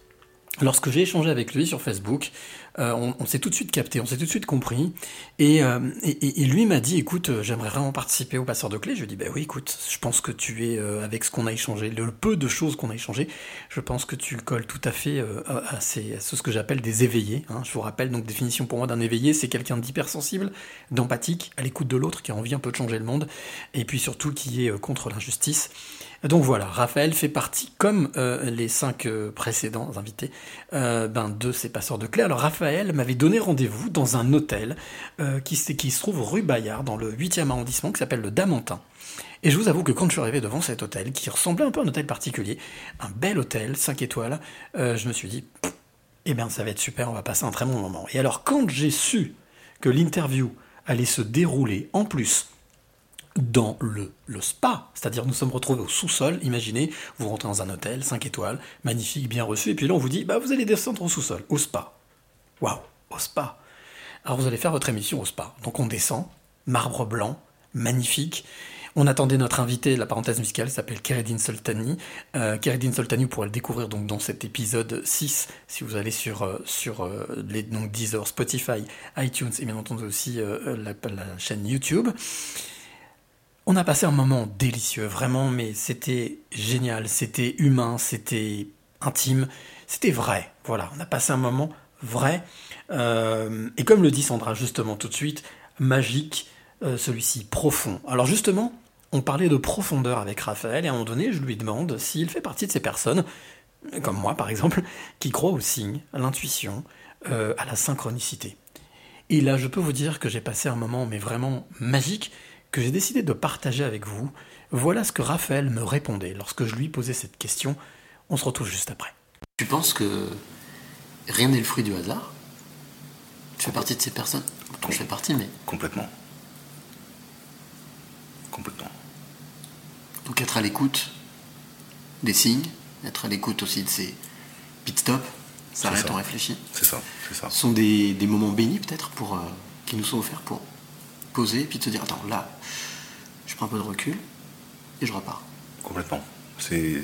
Lorsque j'ai échangé avec lui sur Facebook, euh, on, s'est tout de suite capté, on s'est tout de suite compris. Et, euh, et, lui m'a dit, écoute, euh, j'aimerais vraiment participer au passeur de clés. Je lui ai dit, bah oui, écoute, je pense que tu es, avec ce qu'on a échangé, le peu de choses qu'on a échangé, je pense que tu colles tout à fait à, ce que j'appelle des éveillés. hein. Je vous rappelle, donc, définition pour moi d'un éveillé, c'est quelqu'un d'hypersensible, d'empathique, à l'écoute de l'autre, qui a envie un peu de changer le monde, et puis surtout qui est contre l'injustice. Donc voilà, Raphaël fait partie, comme euh, les cinq euh, précédents invités, euh, ben, de ces passeurs de clés. Alors Raphaël m'avait donné rendez-vous dans un hôtel qui, se- trouve rue Bayard, dans le 8e arrondissement, qui s'appelle le Damantin. Et je vous avoue que quand je suis arrivé devant cet hôtel, qui ressemblait un peu à un hôtel particulier, un bel hôtel, 5 étoiles, je me suis dit, eh bien ça va être super, on va passer un très bon moment. Et alors quand j'ai su que l'interview allait se dérouler en plus dans le, spa, c'est-à-dire nous sommes retrouvés au sous-sol, imaginez, vous rentrez dans un hôtel, 5 étoiles, magnifique, bien reçu, et puis là on vous dit, bah vous allez descendre au sous-sol, au spa. Waouh, au spa. Alors vous allez faire votre émission au spa. Donc on descend, marbre blanc, magnifique. On attendait notre invité, la parenthèse musicale s'appelle Keredin Soltani. Euh, Keredin Soltani, vous pourrez le découvrir donc dans cet épisode 6, si vous allez sur, euh, sur euh, les donc Deezer, Spotify, iTunes et bien entendu aussi euh, la chaîne YouTube. On a passé un moment délicieux, vraiment, mais c'était génial, c'était humain, c'était intime, c'était vrai. Voilà, on a passé un moment vrai. Euh, et comme le dit Sandra justement tout de suite, magique, euh, celui-ci profond. Alors justement, on parlait de profondeur avec Raphaël et à un moment donné, je lui demande s'il fait partie de ces personnes, comme moi par exemple, qui croient aux signes, à l'intuition, euh, à la synchronicité. Et là, je peux vous dire que j'ai passé un moment, mais vraiment magique, que j'ai décidé de partager avec vous. Voilà ce que Raphaël me répondait lorsque je lui posais cette question. On se retrouve juste après. Tu penses que rien n'est le fruit du hasard? Tu fais partie de ces personnes? Je fais partie, mais. Complètement. Complètement. Donc être à l'écoute des signes, être à l'écoute aussi de ces pit stops, s'arrête, on réfléchit. C'est ça, c'est ça. Ce sont des, des moments bénis peut-être pour euh, qui nous sont offerts pour poser puis de se dire attends là, je prends un peu de recul et je repars. Complètement. C'est,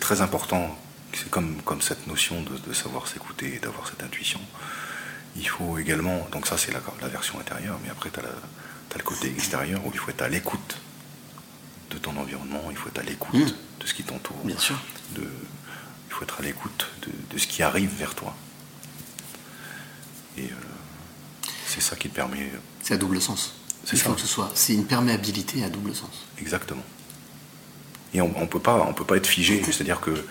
très important c'est comme, comme cette notion de, de savoir s'écouter et d'avoir cette intuition. Il faut également, donc ça c'est la, la version intérieure, mais après tu as, le côté extérieur où il faut être à l'écoute de ton environnement, il faut être à l'écoute Mmh. de ce qui t'entoure. Bien sûr. De, il faut être à l'écoute de, de ce qui arrive vers toi. Et euh, c'est ça qui te permet. C'est à double sens. C'est faut ça. que ce soit. C'est une perméabilité à double sens. Exactement. Et on ne peut pas, on peut pas être figé. C'est-à-dire que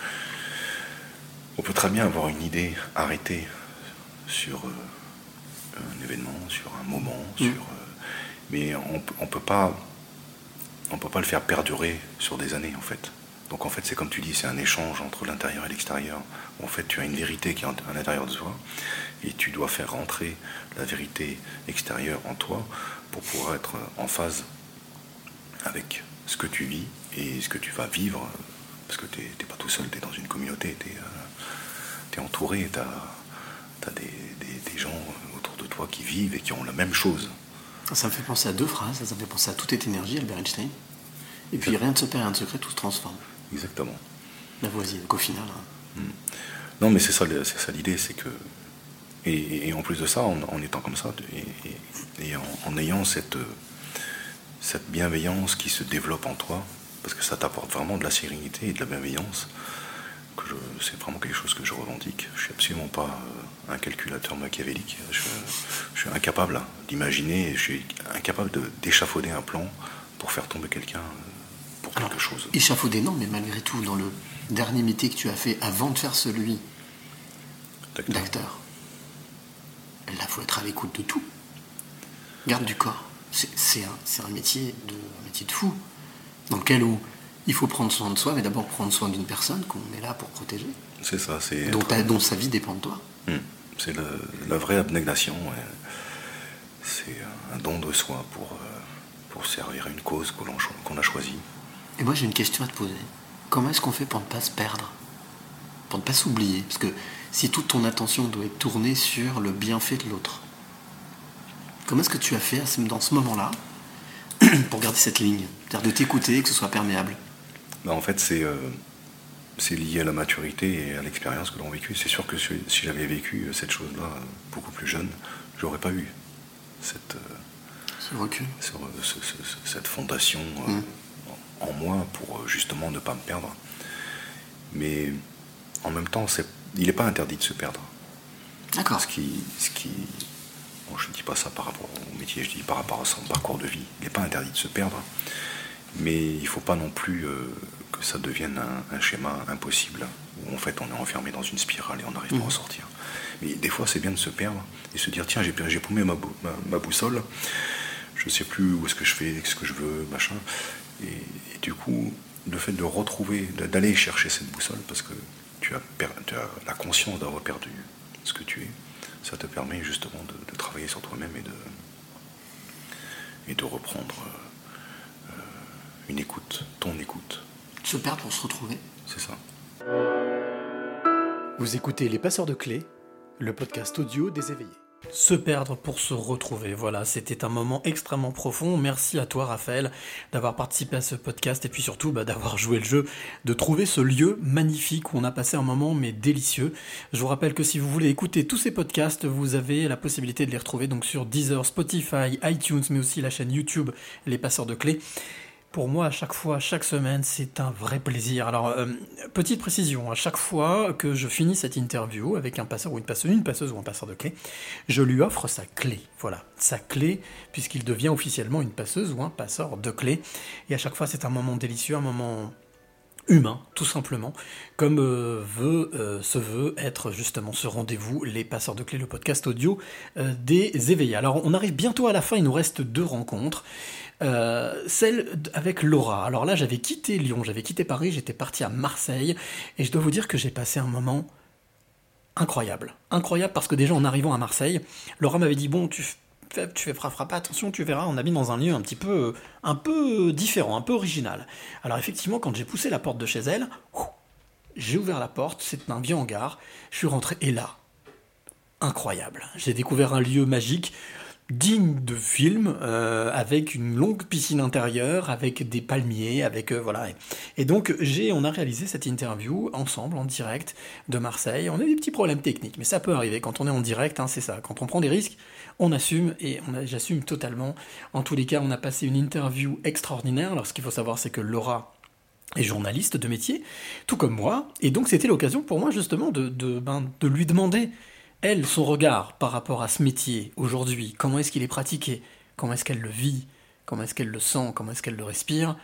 on peut très bien avoir une idée arrêtée sur euh, un événement, sur un moment, sur, euh, mais on on peut pas, on peut pas le faire perdurer sur des années en fait. Donc en fait, c'est comme tu dis, c'est un échange entre l'intérieur et l'extérieur. En fait, tu as une vérité qui est à l'intérieur de toi, et tu dois faire rentrer la vérité extérieure en toi pour pouvoir être en phase avec ce que tu vis et ce que tu vas vivre, parce que tu n'es pas tout seul, tu es dans une communauté, tu es, entouré, tu as, des, des- des gens autour de toi qui vivent et qui ont la même chose. Ça me fait penser à deux phrases. Ça me fait penser à Tout est énergie, Albert Einstein. Et puis rien ne se perd, rien ne se crée, tout se transforme. Exactement. La voisine. Qu'au final. hein. Non, mais c'est ça, le- c'est ça l'idée, c'est que. Et, et en plus de ça, en, en étant comme ça, et, en, en ayant cette, cette bienveillance qui se développe en toi, parce que ça t'apporte vraiment de la sérénité et de la bienveillance, que je- c'est vraiment quelque chose que je revendique. Je suis absolument pas euh, un calculateur machiavélique. Je, je suis incapable hein, d'imaginer, je suis incapable de- d'échafauder un plan pour faire tomber quelqu'un euh, pour quelque chose. Échafaudé, non, mais malgré tout, dans le dernier métier que tu as fait avant de faire celui d'acteur, là, faut être à l'écoute de tout. Garde du corps. C'est un, un métier de un métier de fou, dans lequel où il faut prendre soin de soi, mais d'abord prendre soin d'une personne qu'on est là pour protéger, C'est ça, c'est. dont, sa vie dépend de toi. Hmm. C'est la vraie abnégation. ouais. C'est un don de soi pour, euh, pour servir à une cause qu'on a choisie. Et moi, j'ai une question à te poser. Comment est-ce qu'on fait pour ne pas se perdre? Pour ne pas s'oublier? Parce que si toute ton attention doit être tournée sur le bienfait de l'autre, comment est-ce que tu as fait dans ce moment-là <clears throat> pour garder cette ligne? C'est-à-dire de t'écouter, que ce soit perméable? Ben, en fait, c'est euh, c'est lié à la maturité et à l'expérience que l'on a vécue. C'est sûr que si, si j'avais vécu cette chose-là euh, beaucoup plus jeune, j'aurais pas eu cette, euh, Ce recul. sur, euh, ce- ce- ce- cette fondation euh, en moi pour euh, justement ne pas me perdre. Mais en même temps, c'est- il n'est pas interdit de se perdre. D'accord. Ce qui, ce qui, bon, je ne dis pas ça par rapport au métier, je dis par rapport à son parcours de vie. Il n'est pas interdit de se perdre, mais il ne faut pas non plus euh, que ça devienne un, un schéma impossible où en fait on est enfermé dans une spirale et on n'arrive pas à en sortir. Mais des fois, c'est bien de se perdre et se dire tiens, j'ai paumé ma, ma, ma boussole, je ne sais plus où est-ce que je fais, ce que je veux, machin. Et, et du coup, le fait de retrouver, d'aller chercher cette boussole, parce que tu as, per- tu as la conscience d'avoir perdu ce que tu es, ça te permet justement de, de travailler sur toi-même et de, et de reprendre euh, euh, une écoute, ton écoute. Se perdre pour se retrouver C'est ça. Vous écoutez Les Passeurs de Clés, le podcast audio des éveillés. Se perdre pour se retrouver, voilà, c'était un moment extrêmement profond. Merci à toi Raphaël d'avoir participé à ce podcast et puis surtout bah, d'avoir joué le jeu, de trouver ce lieu magnifique où on a passé un moment mais délicieux. Je vous rappelle que si vous voulez écouter tous ces podcasts, vous avez la possibilité de les retrouver sur Deezer, Spotify, iTunes, mais aussi la chaîne YouTube Les Passeurs de Clés. Pour moi, à chaque fois, chaque semaine, c'est un vrai plaisir. Alors, euh, petite précision, à chaque fois que je finis cette interview avec un passeur ou une passeuse, une passeuse ou un passeur de clé, je lui offre sa clé. Voilà, sa clé, puisqu'il devient officiellement une passeuse ou un passeur de clé. Et à chaque fois, c'est un moment délicieux, un moment humain, tout simplement, comme euh, veut, euh, se veut être justement ce rendez-vous, les passeurs de clés, le podcast audio des éveillés. Alors, on arrive bientôt à la fin, il nous reste deux rencontres. Euh, celle avec Laura. Alors là, j'avais quitté Lyon, j'avais quitté Paris, j'étais parti à Marseille, et je dois vous dire que j'ai passé un moment incroyable. Incroyable parce que déjà en arrivant à Marseille, Laura m'avait dit bon, tu tu feras, attention, tu verras, on habite dans un lieu un petit peu, un différent, un peu original. Alors effectivement, quand j'ai poussé la porte de chez elle, j'ai ouvert la porte, c'est un vieux hangar, je suis rentré et là, incroyable. J'ai découvert un lieu magique digne de film, euh, avec une longue piscine intérieure, avec des palmiers, avec euh, voilà. Et donc j'ai, on a réalisé cette interview ensemble en direct de Marseille. On a des petits problèmes techniques, mais ça peut arriver quand on est en direct, hein, c'est ça. Quand on prend des risques, on assume et j'assume totalement. En tous les cas, on a passé une interview extraordinaire. Alors ce qu'il faut savoir, c'est que Laura est journaliste de métier, tout comme moi, et donc c'était l'occasion pour moi justement de, ben, de lui demander, elle, son regard par rapport à ce métier aujourd'hui, comment est-ce qu'il est pratiqué, comment est-ce qu'elle le vit, comment est-ce qu'elle le sent, comment est-ce qu'elle le respire.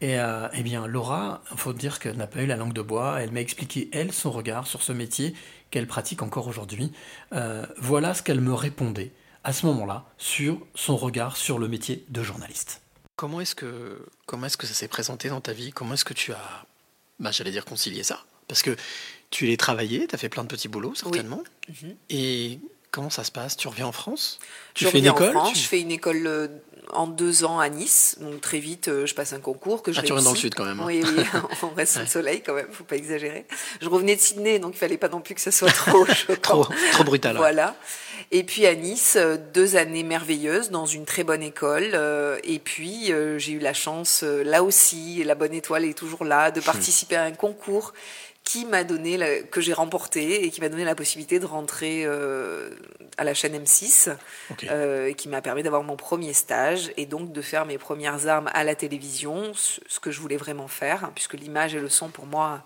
Et euh, eh bien, Laura, il faut dire qu'elle n'a pas eu la langue de bois, elle m'a expliqué, elle, son regard sur ce métier qu'elle pratique encore aujourd'hui. Euh, voilà ce qu'elle me répondait à ce moment-là sur son regard sur le métier de journaliste. Comment est-ce que, comment est-ce que ça s'est présenté dans ta vie? Comment est-ce que tu as, bah, j'allais dire, concilié ça? Parce que tu l'as travaillé, tu as fait plein de petits boulots, certainement. Mhm. Et comment ça se passe? Tu reviens en France? Tu je fais une reviens école? En France, tu- je fais une école en deux ans à Nice, donc très vite euh, je passe un concours que je Ah, tu restes dans le sud quand même, hein. Oui, oui, <laughs> <laughs> on reste sous le soleil quand même, faut pas exagérer. Je revenais de Sydney, donc il fallait pas non plus que ça soit trop. <laughs> Trop, trop brutal. ouais. Voilà. Et puis à Nice, euh, deux années merveilleuses dans une très bonne école. euh, Et puis j'ai eu la chance, là aussi, la bonne étoile est toujours là, de participer à un concours qui m'a donné, la- que j'ai remporté et qui m'a donné la possibilité de rentrer euh, à la chaîne M6, euh, et qui m'a permis d'avoir mon premier stage et donc de faire mes premières armes à la télévision, ce ce que je voulais vraiment faire, hein, puisque l'image et le son pour moi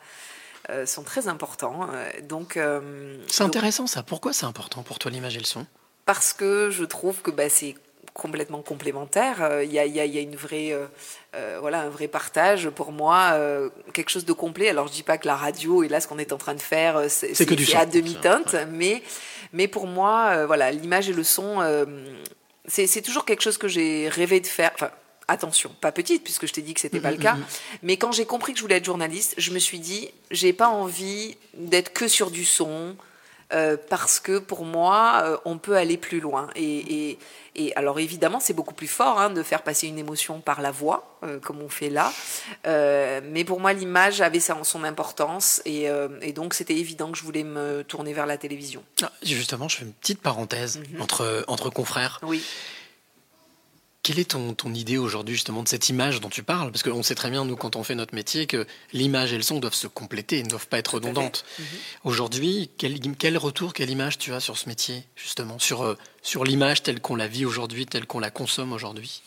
euh, sont très importants. Euh, Donc euh, C'est donc- intéressant ça. Pourquoi c'est important pour toi l'image et le son? Parce que je trouve que bah, c'est complètement complémentaire. Euh, Il y, a, il y a- il y a une vraie, euh, euh, voilà, un vrai partage pour moi, euh, quelque chose de complet. Alors je dis pas que la radio et là ce qu'on est en train de faire, c'est C'est que du son, à demi-teinte, mais, mais pour moi, euh, voilà, l'image et le son, c'est c'est toujours quelque chose que j'ai rêvé de faire. Enfin, attention, pas petite puisque je t'ai dit que c'était pas le Mhm, cas. mhm. Mais quand j'ai compris que je voulais être journaliste, je me suis dit, j'ai pas envie d'être que sur du son, euh, parce que pour moi, euh, on peut aller plus loin. Et, et, et alors évidemment, c'est beaucoup plus fort hein, de faire passer une émotion par la voix, euh, comme on fait là. Mais pour moi, l'image avait son importance, et, et donc c'était évident que je voulais me tourner vers la télévision. Ah, Justement, je fais une petite parenthèse entre, entre confrères. Oui. Quelle est ton, ton idée aujourd'hui justement de cette image dont tu parles? Parce qu'on sait très bien, nous, quand on fait notre métier, que l'image et le son doivent se compléter, ne doivent pas être redondantes. Aujourd'hui, quel, quel retour, quelle image tu as sur ce métier, justement Sur, euh, sur l'image telle qu'on la vit aujourd'hui, telle qu'on la consomme aujourd'hui?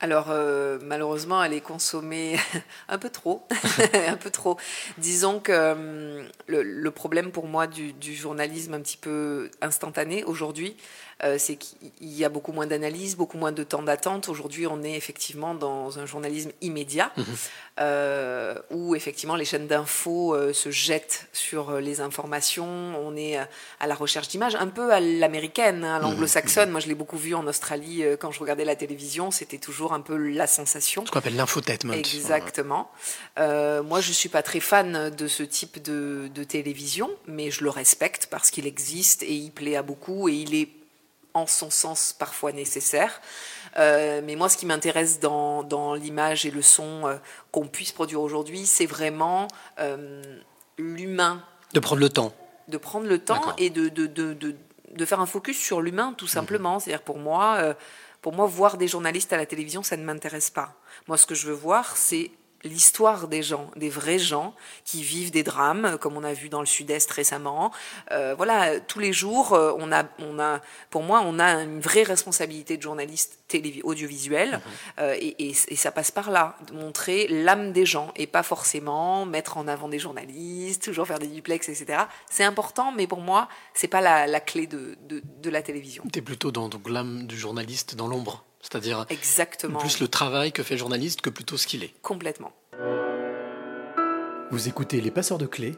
Alors euh, malheureusement, elle est consommée <laughs> un peu trop, <laughs> un peu trop. Disons que hum, le, le problème pour moi du, du journalisme un petit peu instantané aujourd'hui, euh, c'est qu'il y a beaucoup moins d'analyse, beaucoup moins de temps d'attente. Aujourd'hui, on est effectivement dans un journalisme immédiat, euh, où effectivement les chaînes d'infos euh, se jettent sur euh, les informations. On est euh, à la recherche d'images, un peu à l'américaine, hein, à l'anglo-saxonne. Moi, je l'ai beaucoup vu en Australie euh, quand je regardais la télévision. C'était toujours un peu la sensation. Ce qu'on appelle l'infotainment. Exactement. Euh, moi, je suis pas très fan de ce type de, de télévision, mais je le respecte parce qu'il existe et il plaît à beaucoup et il est en son sens parfois nécessaire. Euh, mais moi, ce qui m'intéresse dans, dans l'image et le son euh, qu'on puisse produire aujourd'hui, c'est vraiment euh, l'humain De prendre le temps. de prendre le temps et de, de, de, de, de faire un focus sur l'humain, tout simplement. C'est-à-dire pour moi, pour moi, voir des journalistes à la télévision, ça ne m'intéresse pas. Moi, ce que je veux voir, c'est l'histoire des gens, des vrais gens qui vivent des drames, comme on a vu dans le Sud-Est récemment. Euh, voilà, tous les jours, euh, on a, on a, pour moi, on a une vraie responsabilité de journaliste télévi- audiovisuel, euh, et, et, et ça passe par là, de montrer l'âme des gens, et pas forcément mettre en avant des journalistes, toujours faire des duplex, etc. C'est important, mais pour moi, c'est pas la, la clé de, de, de la télévision. Tu es plutôt dans l'âme du journaliste dans l'ombre. C'est-à-dire Exactement. plus le travail que fait le journaliste que plutôt ce qu'il est. Complètement. Vous écoutez Les Passeurs de Clés,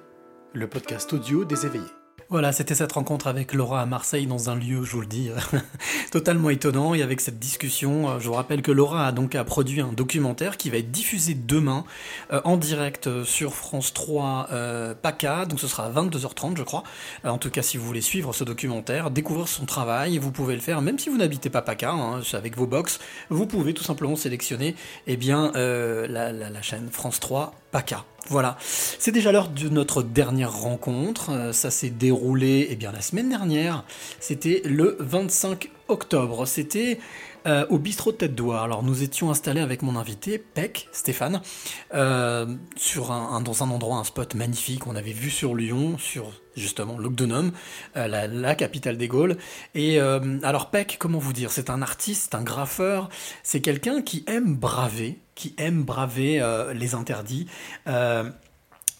le podcast audio des éveillés. Voilà, c'était cette rencontre avec Laura à Marseille dans un lieu, je vous le dis, <laughs> totalement étonnant. Et avec cette discussion, euh, je vous rappelle que Laura a donc produit un documentaire qui va être diffusé demain euh, en direct euh, sur France 3 euh, PACA. Donc ce sera à 22h30, je crois. Euh, en tout cas, si vous voulez suivre ce documentaire, découvrir son travail, vous pouvez le faire, même si vous n'habitez pas PACA, hein, avec vos box, vous pouvez tout simplement sélectionner eh bien, euh, la, chaîne France 3 PACA. Voilà, c'est déjà l'heure de notre dernière rencontre. Euh, ça s'est déroulé eh bien, la semaine dernière. C'était le 25 octobre. C'était euh, au bistrot Tête d'Oie. Alors nous étions installés avec mon invité, Peck, Stéphane, euh, sur un, dans un endroit, un spot magnifique. On avait vu sur Lyon, sur justement l'Ogdonum, euh, la, capitale des Gaules. Et alors Peck, comment vous dire? C'est un artiste, un graffeur, c'est quelqu'un qui aime braver, qui aime braver les interdits.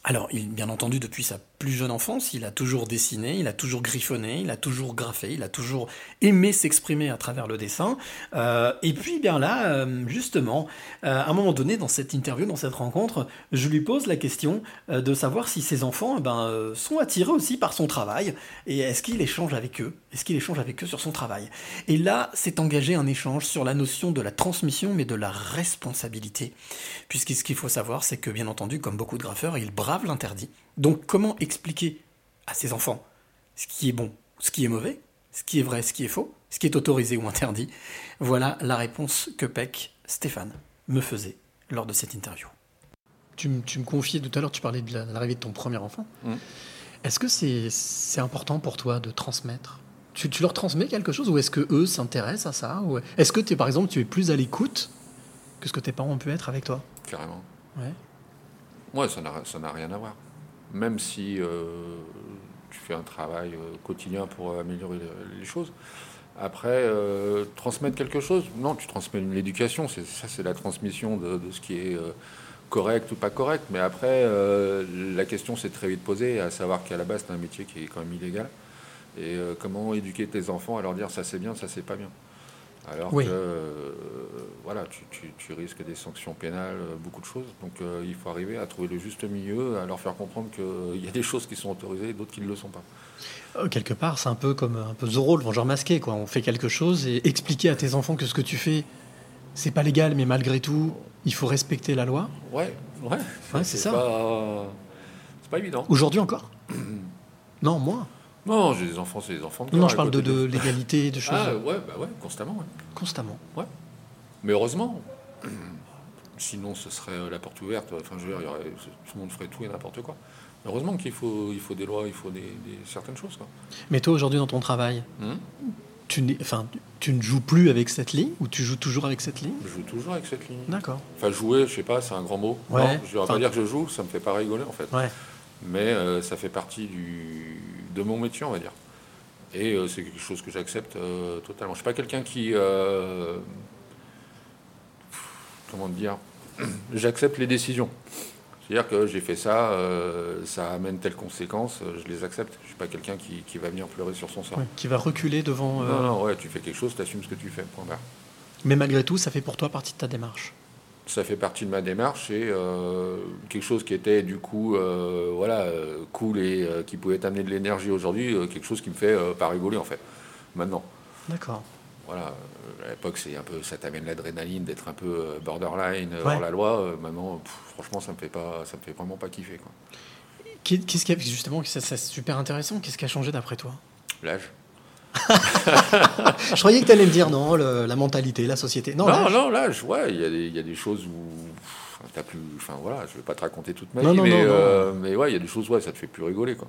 Alors, bien entendu, depuis sa plus jeune enfance, il a toujours dessiné, il a toujours griffonné, il a toujours graffé, il a toujours aimé s'exprimer à travers le dessin. Euh, et puis, bien là, euh, justement, euh, à un moment donné, dans cette interview, dans cette rencontre, je lui pose la question de savoir si ses enfants eh ben, sont attirés aussi par son travail et est-ce qu'il échange avec eux? Est-ce qu'il échange avec eux sur son travail? Et là, s'est engagé un échange sur la notion de la transmission, mais de la responsabilité. Puisque ce qu'il faut savoir, c'est que, bien entendu, comme beaucoup de graffeurs, ils bravent l'interdit. Donc, comment expliquer à ses enfants ce qui est bon, ce qui est mauvais, ce qui est vrai, ce qui est faux, ce qui est autorisé ou interdit? Voilà la réponse que Peck, Stéphane, me faisait lors de cette interview. Tu, me- tu me confiais tout à l'heure, tu parlais de la- de l'arrivée de ton premier enfant. Mm. Est-ce que c'est important pour toi de transmettre? Tu, tu leur transmets quelque chose ou est-ce que eux s'intéressent à ça ou Est-ce que, es, par exemple, tu es plus à l'écoute que ce que tes parents ont pu être avec toi? Carrément. Ouais. Moi, n'a ça n'a rien à voir. Même si euh, tu fais un travail euh, quotidien pour améliorer le- les choses. Après, euh, transmettre quelque chose, non, tu transmets une éducation, c'est- ça c'est la transmission de, ce qui est euh, correct ou pas correct. Mais après, euh, la question s'est très vite posée, à savoir qu'à la base, c'est un métier qui est quand même illégal. Et euh, comment éduquer tes enfants à leur dire ça c'est bien, ça c'est pas bien? Alors Oui. que euh, voilà, tu, tu- tu risques des sanctions pénales, euh, beaucoup de choses. Donc euh, il faut arriver à trouver le juste milieu, à leur faire comprendre qu'il y a des choses qui sont autorisées et d'autres qui ne le sont pas. Euh, Quelque part, c'est un peu comme un peu Zorro, le vengeur masqué. Quoi. On fait quelque chose et expliquer à tes enfants que ce que tu fais, c'est pas légal, mais malgré tout, il faut respecter la loi. Ouais, ouais, Ouais, c'est ça. Pas, c'est pas évident. Aujourd'hui encore? <clears throat> Non, moi. Non, j'ai des enfants, c'est des enfants de Non, je parle de, de l'égalité, de choses. Ah ouais, bah ouais, constamment. Ouais. Constamment. Ouais. Mais heureusement. <clears throat> Sinon, ce serait euh, la porte ouverte. Enfin, je veux dire, il y aurait- tout le monde ferait tout et n'importe quoi. Heureusement qu'il faut, il faut des lois, il faut des, des- certaines choses. Quoi. Mais toi, aujourd'hui, dans ton travail, Hmm? tu, enfin, tu ne joues plus avec cette ligne ou tu joues toujours avec cette ligne? Je joue toujours avec cette ligne. D'accord. Enfin, jouer, je sais pas, c'est un grand mot. Ouais. Non, je ne vais pas dire que je joue, ça me fait pas rigoler en fait. Ouais. Mais euh, ça fait partie du, de mon métier, on va dire. Et euh, c'est quelque chose que j'accepte euh, totalement. Je suis pas quelqu'un qui. comment dire <clears throat> J'accepte les décisions. C'est-à-dire que j'ai fait ça, ça amène telles conséquences, euh, je les accepte. Je suis pas quelqu'un qui, qui va venir pleurer sur son sort. Ouais, Qui va reculer devant. Non, non, ouais, tu fais quelque chose, tu assumes ce que tu fais. Point barre. Mais malgré tout, ça fait pour toi partie de ta démarche. Ça fait partie de ma démarche et euh, quelque chose qui était du coup euh, voilà euh, cool et euh, qui pouvait t'amener de l'énergie aujourd'hui quelque chose qui me fait pas rigoler en fait maintenant D'accord. voilà à l'époque c'est un peu ça t'amène l'adrénaline d'être un peu borderline Ouais. hors la loi maintenant pff, franchement ça me fait pas ça me fait vraiment pas kiffer quoi Qu'est-ce qui a, justement, ça, c'est super intéressant. Qu'est-ce qui a changé d'après toi? L'âge <laughs> Je croyais que tu allais me dire non, le- la mentalité, la société. Non, non non l'âge ouais il y, a des- il y a des choses où t'as plus enfin voilà je vais pas te raconter toute ma Non, vie non, mais euh, mais ouais il y a des choses ouais ça te fait plus rigoler quoi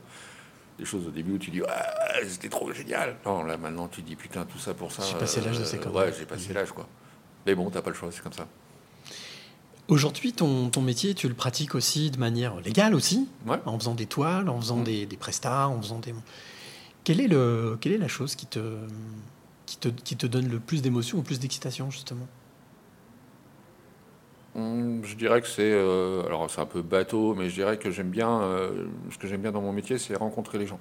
des choses au début où tu dis ah, c'était trop génial non là maintenant tu dis putain tout ça pour ça J'ai passé l'âge de ces euh, ouais j'ai passé l'âge quoi mais bon t'as pas le choix c'est comme ça Aujourd'hui, ton, ton métier, tu le pratiques aussi de manière légale aussi, Ouais. en faisant des toiles, en faisant Mm. des, des prestats, en faisant des. Quelle est, le, quelle est la chose qui te, qui te, qui te donne le plus d'émotion ou plus d'excitation, justement? Hum, Je dirais que c'est euh, alors c'est un peu bateau, mais je dirais que j'aime bien euh, ce que j'aime bien dans mon métier, c'est rencontrer les gens.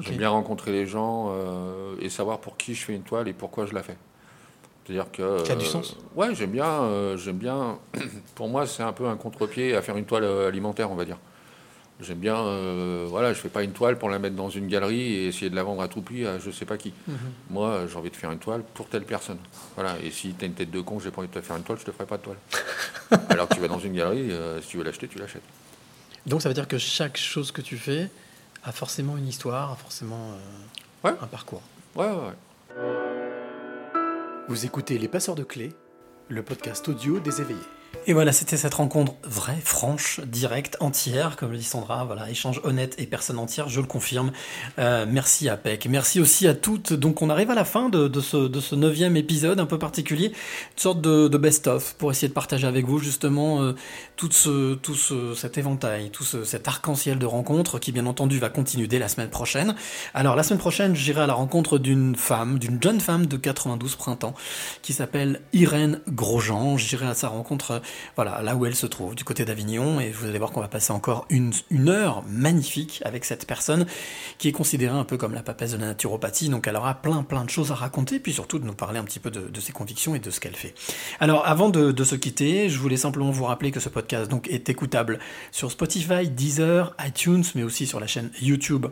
J'aime bien rencontrer les gens euh, et savoir pour qui je fais une toile et pourquoi je la fais. C'est-à-dire que Ça a du sens? Ouais, j'aime bien. j'aime bien. <clears throat> pour moi, c'est un peu un contre-pied à faire une toile alimentaire, on va dire. J'aime bien. euh, voilà, je fais pas une toile pour la mettre dans une galerie et essayer de la vendre à tout prix à je sais pas qui. Mhm. Moi, j'ai envie de faire une toile pour telle personne. Voilà. Et si tu as une tête de con, j'ai pas envie de te faire une toile, je te ferai pas de toile. <laughs> Alors que tu vas dans une galerie, euh, si tu veux l'acheter, tu l'achètes. Donc ça veut dire que chaque chose que tu fais a forcément une histoire, a forcément euh, un parcours. Ouais, ouais, ouais. Vous écoutez Les Passeurs de Clés, le podcast audio des éveillés. Et voilà, c'était cette rencontre vraie, franche, directe, entière, comme le dit Sandra. Voilà, échange honnête et personne entière, je le confirme. Euh, merci à Peck. Merci aussi à toutes. Donc, on arrive à la fin de, de, ce, de ce neuvième épisode un peu particulier, une sorte de, de best-of pour essayer de partager avec vous justement euh, tout, ce, tout ce, cet éventail, tout ce, cet arc-en-ciel de rencontres qui, bien entendu, va continuer dès la semaine prochaine. Alors, la semaine prochaine, j'irai à la rencontre d'une femme, d'une jeune femme de 92 printemps qui s'appelle Irène Grosjean. J'irai à sa rencontre voilà, là où elle se trouve, du côté d'Avignon, et vous allez voir qu'on va passer encore une, heure magnifique avec cette personne qui est considérée un peu comme la papesse de la naturopathie, donc elle aura plein plein de choses à raconter, puis surtout de nous parler un petit peu de, de ses convictions et de ce qu'elle fait. Alors avant de, de, se quitter, je voulais simplement vous rappeler que ce podcast donc est écoutable sur Spotify, Deezer, iTunes, mais aussi sur la chaîne YouTube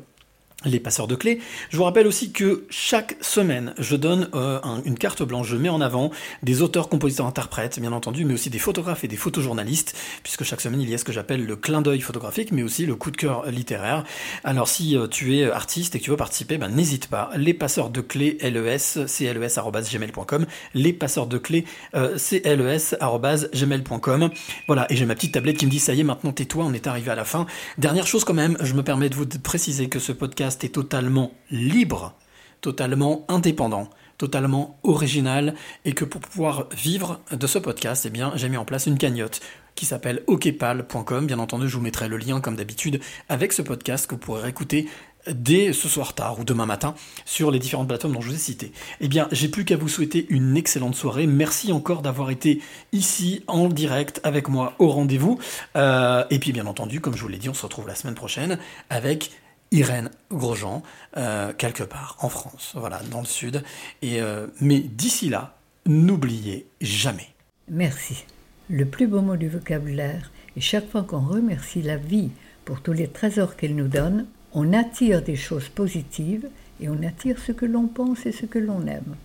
les passeurs de clés. Je vous rappelle aussi que chaque semaine, je donne euh, un, une carte blanche, je mets en avant des auteurs, compositeurs, interprètes, bien entendu, mais aussi des photographes et des photojournalistes, puisque chaque semaine, il y a ce que j'appelle le clin d'œil photographique, mais aussi le coup de cœur littéraire. Alors si euh, tu es artiste et que tu veux participer, ben, n'hésite pas. Les passeurs de clés, LES, cles.gmail.com, les passeurs de clés, euh, cles.gmail.com. Voilà, et j'ai ma petite tablette qui me dit, ça y est, maintenant tais-toi, on est arrivé à la fin. Dernière chose quand même, je me permets de vous préciser que ce podcast totalement libre, totalement indépendant, totalement original, et que pour pouvoir vivre de ce podcast, eh bien, j'ai mis en place une cagnotte qui s'appelle okpal.com. Bien entendu, je vous mettrai le lien, comme d'habitude, avec ce podcast que vous pourrez écouter dès ce soir tard ou demain matin sur les différentes plateformes dont je vous ai citées. Eh bien, j'ai plus qu'à vous souhaiter une excellente soirée. Merci encore d'avoir été ici en direct avec moi au rendez-vous. Euh, et puis, bien entendu, comme je vous l'ai dit, on se retrouve la semaine prochaine avec Irène Grosjean, euh, quelque part en France, voilà, dans le sud. Et, euh, mais d'ici là, n'oubliez jamais. Merci. Le plus beau mot du vocabulaire. Et chaque fois qu'on remercie la vie pour tous les trésors qu'elle nous donne, on attire des choses positives et on attire ce que l'on pense et ce que l'on aime.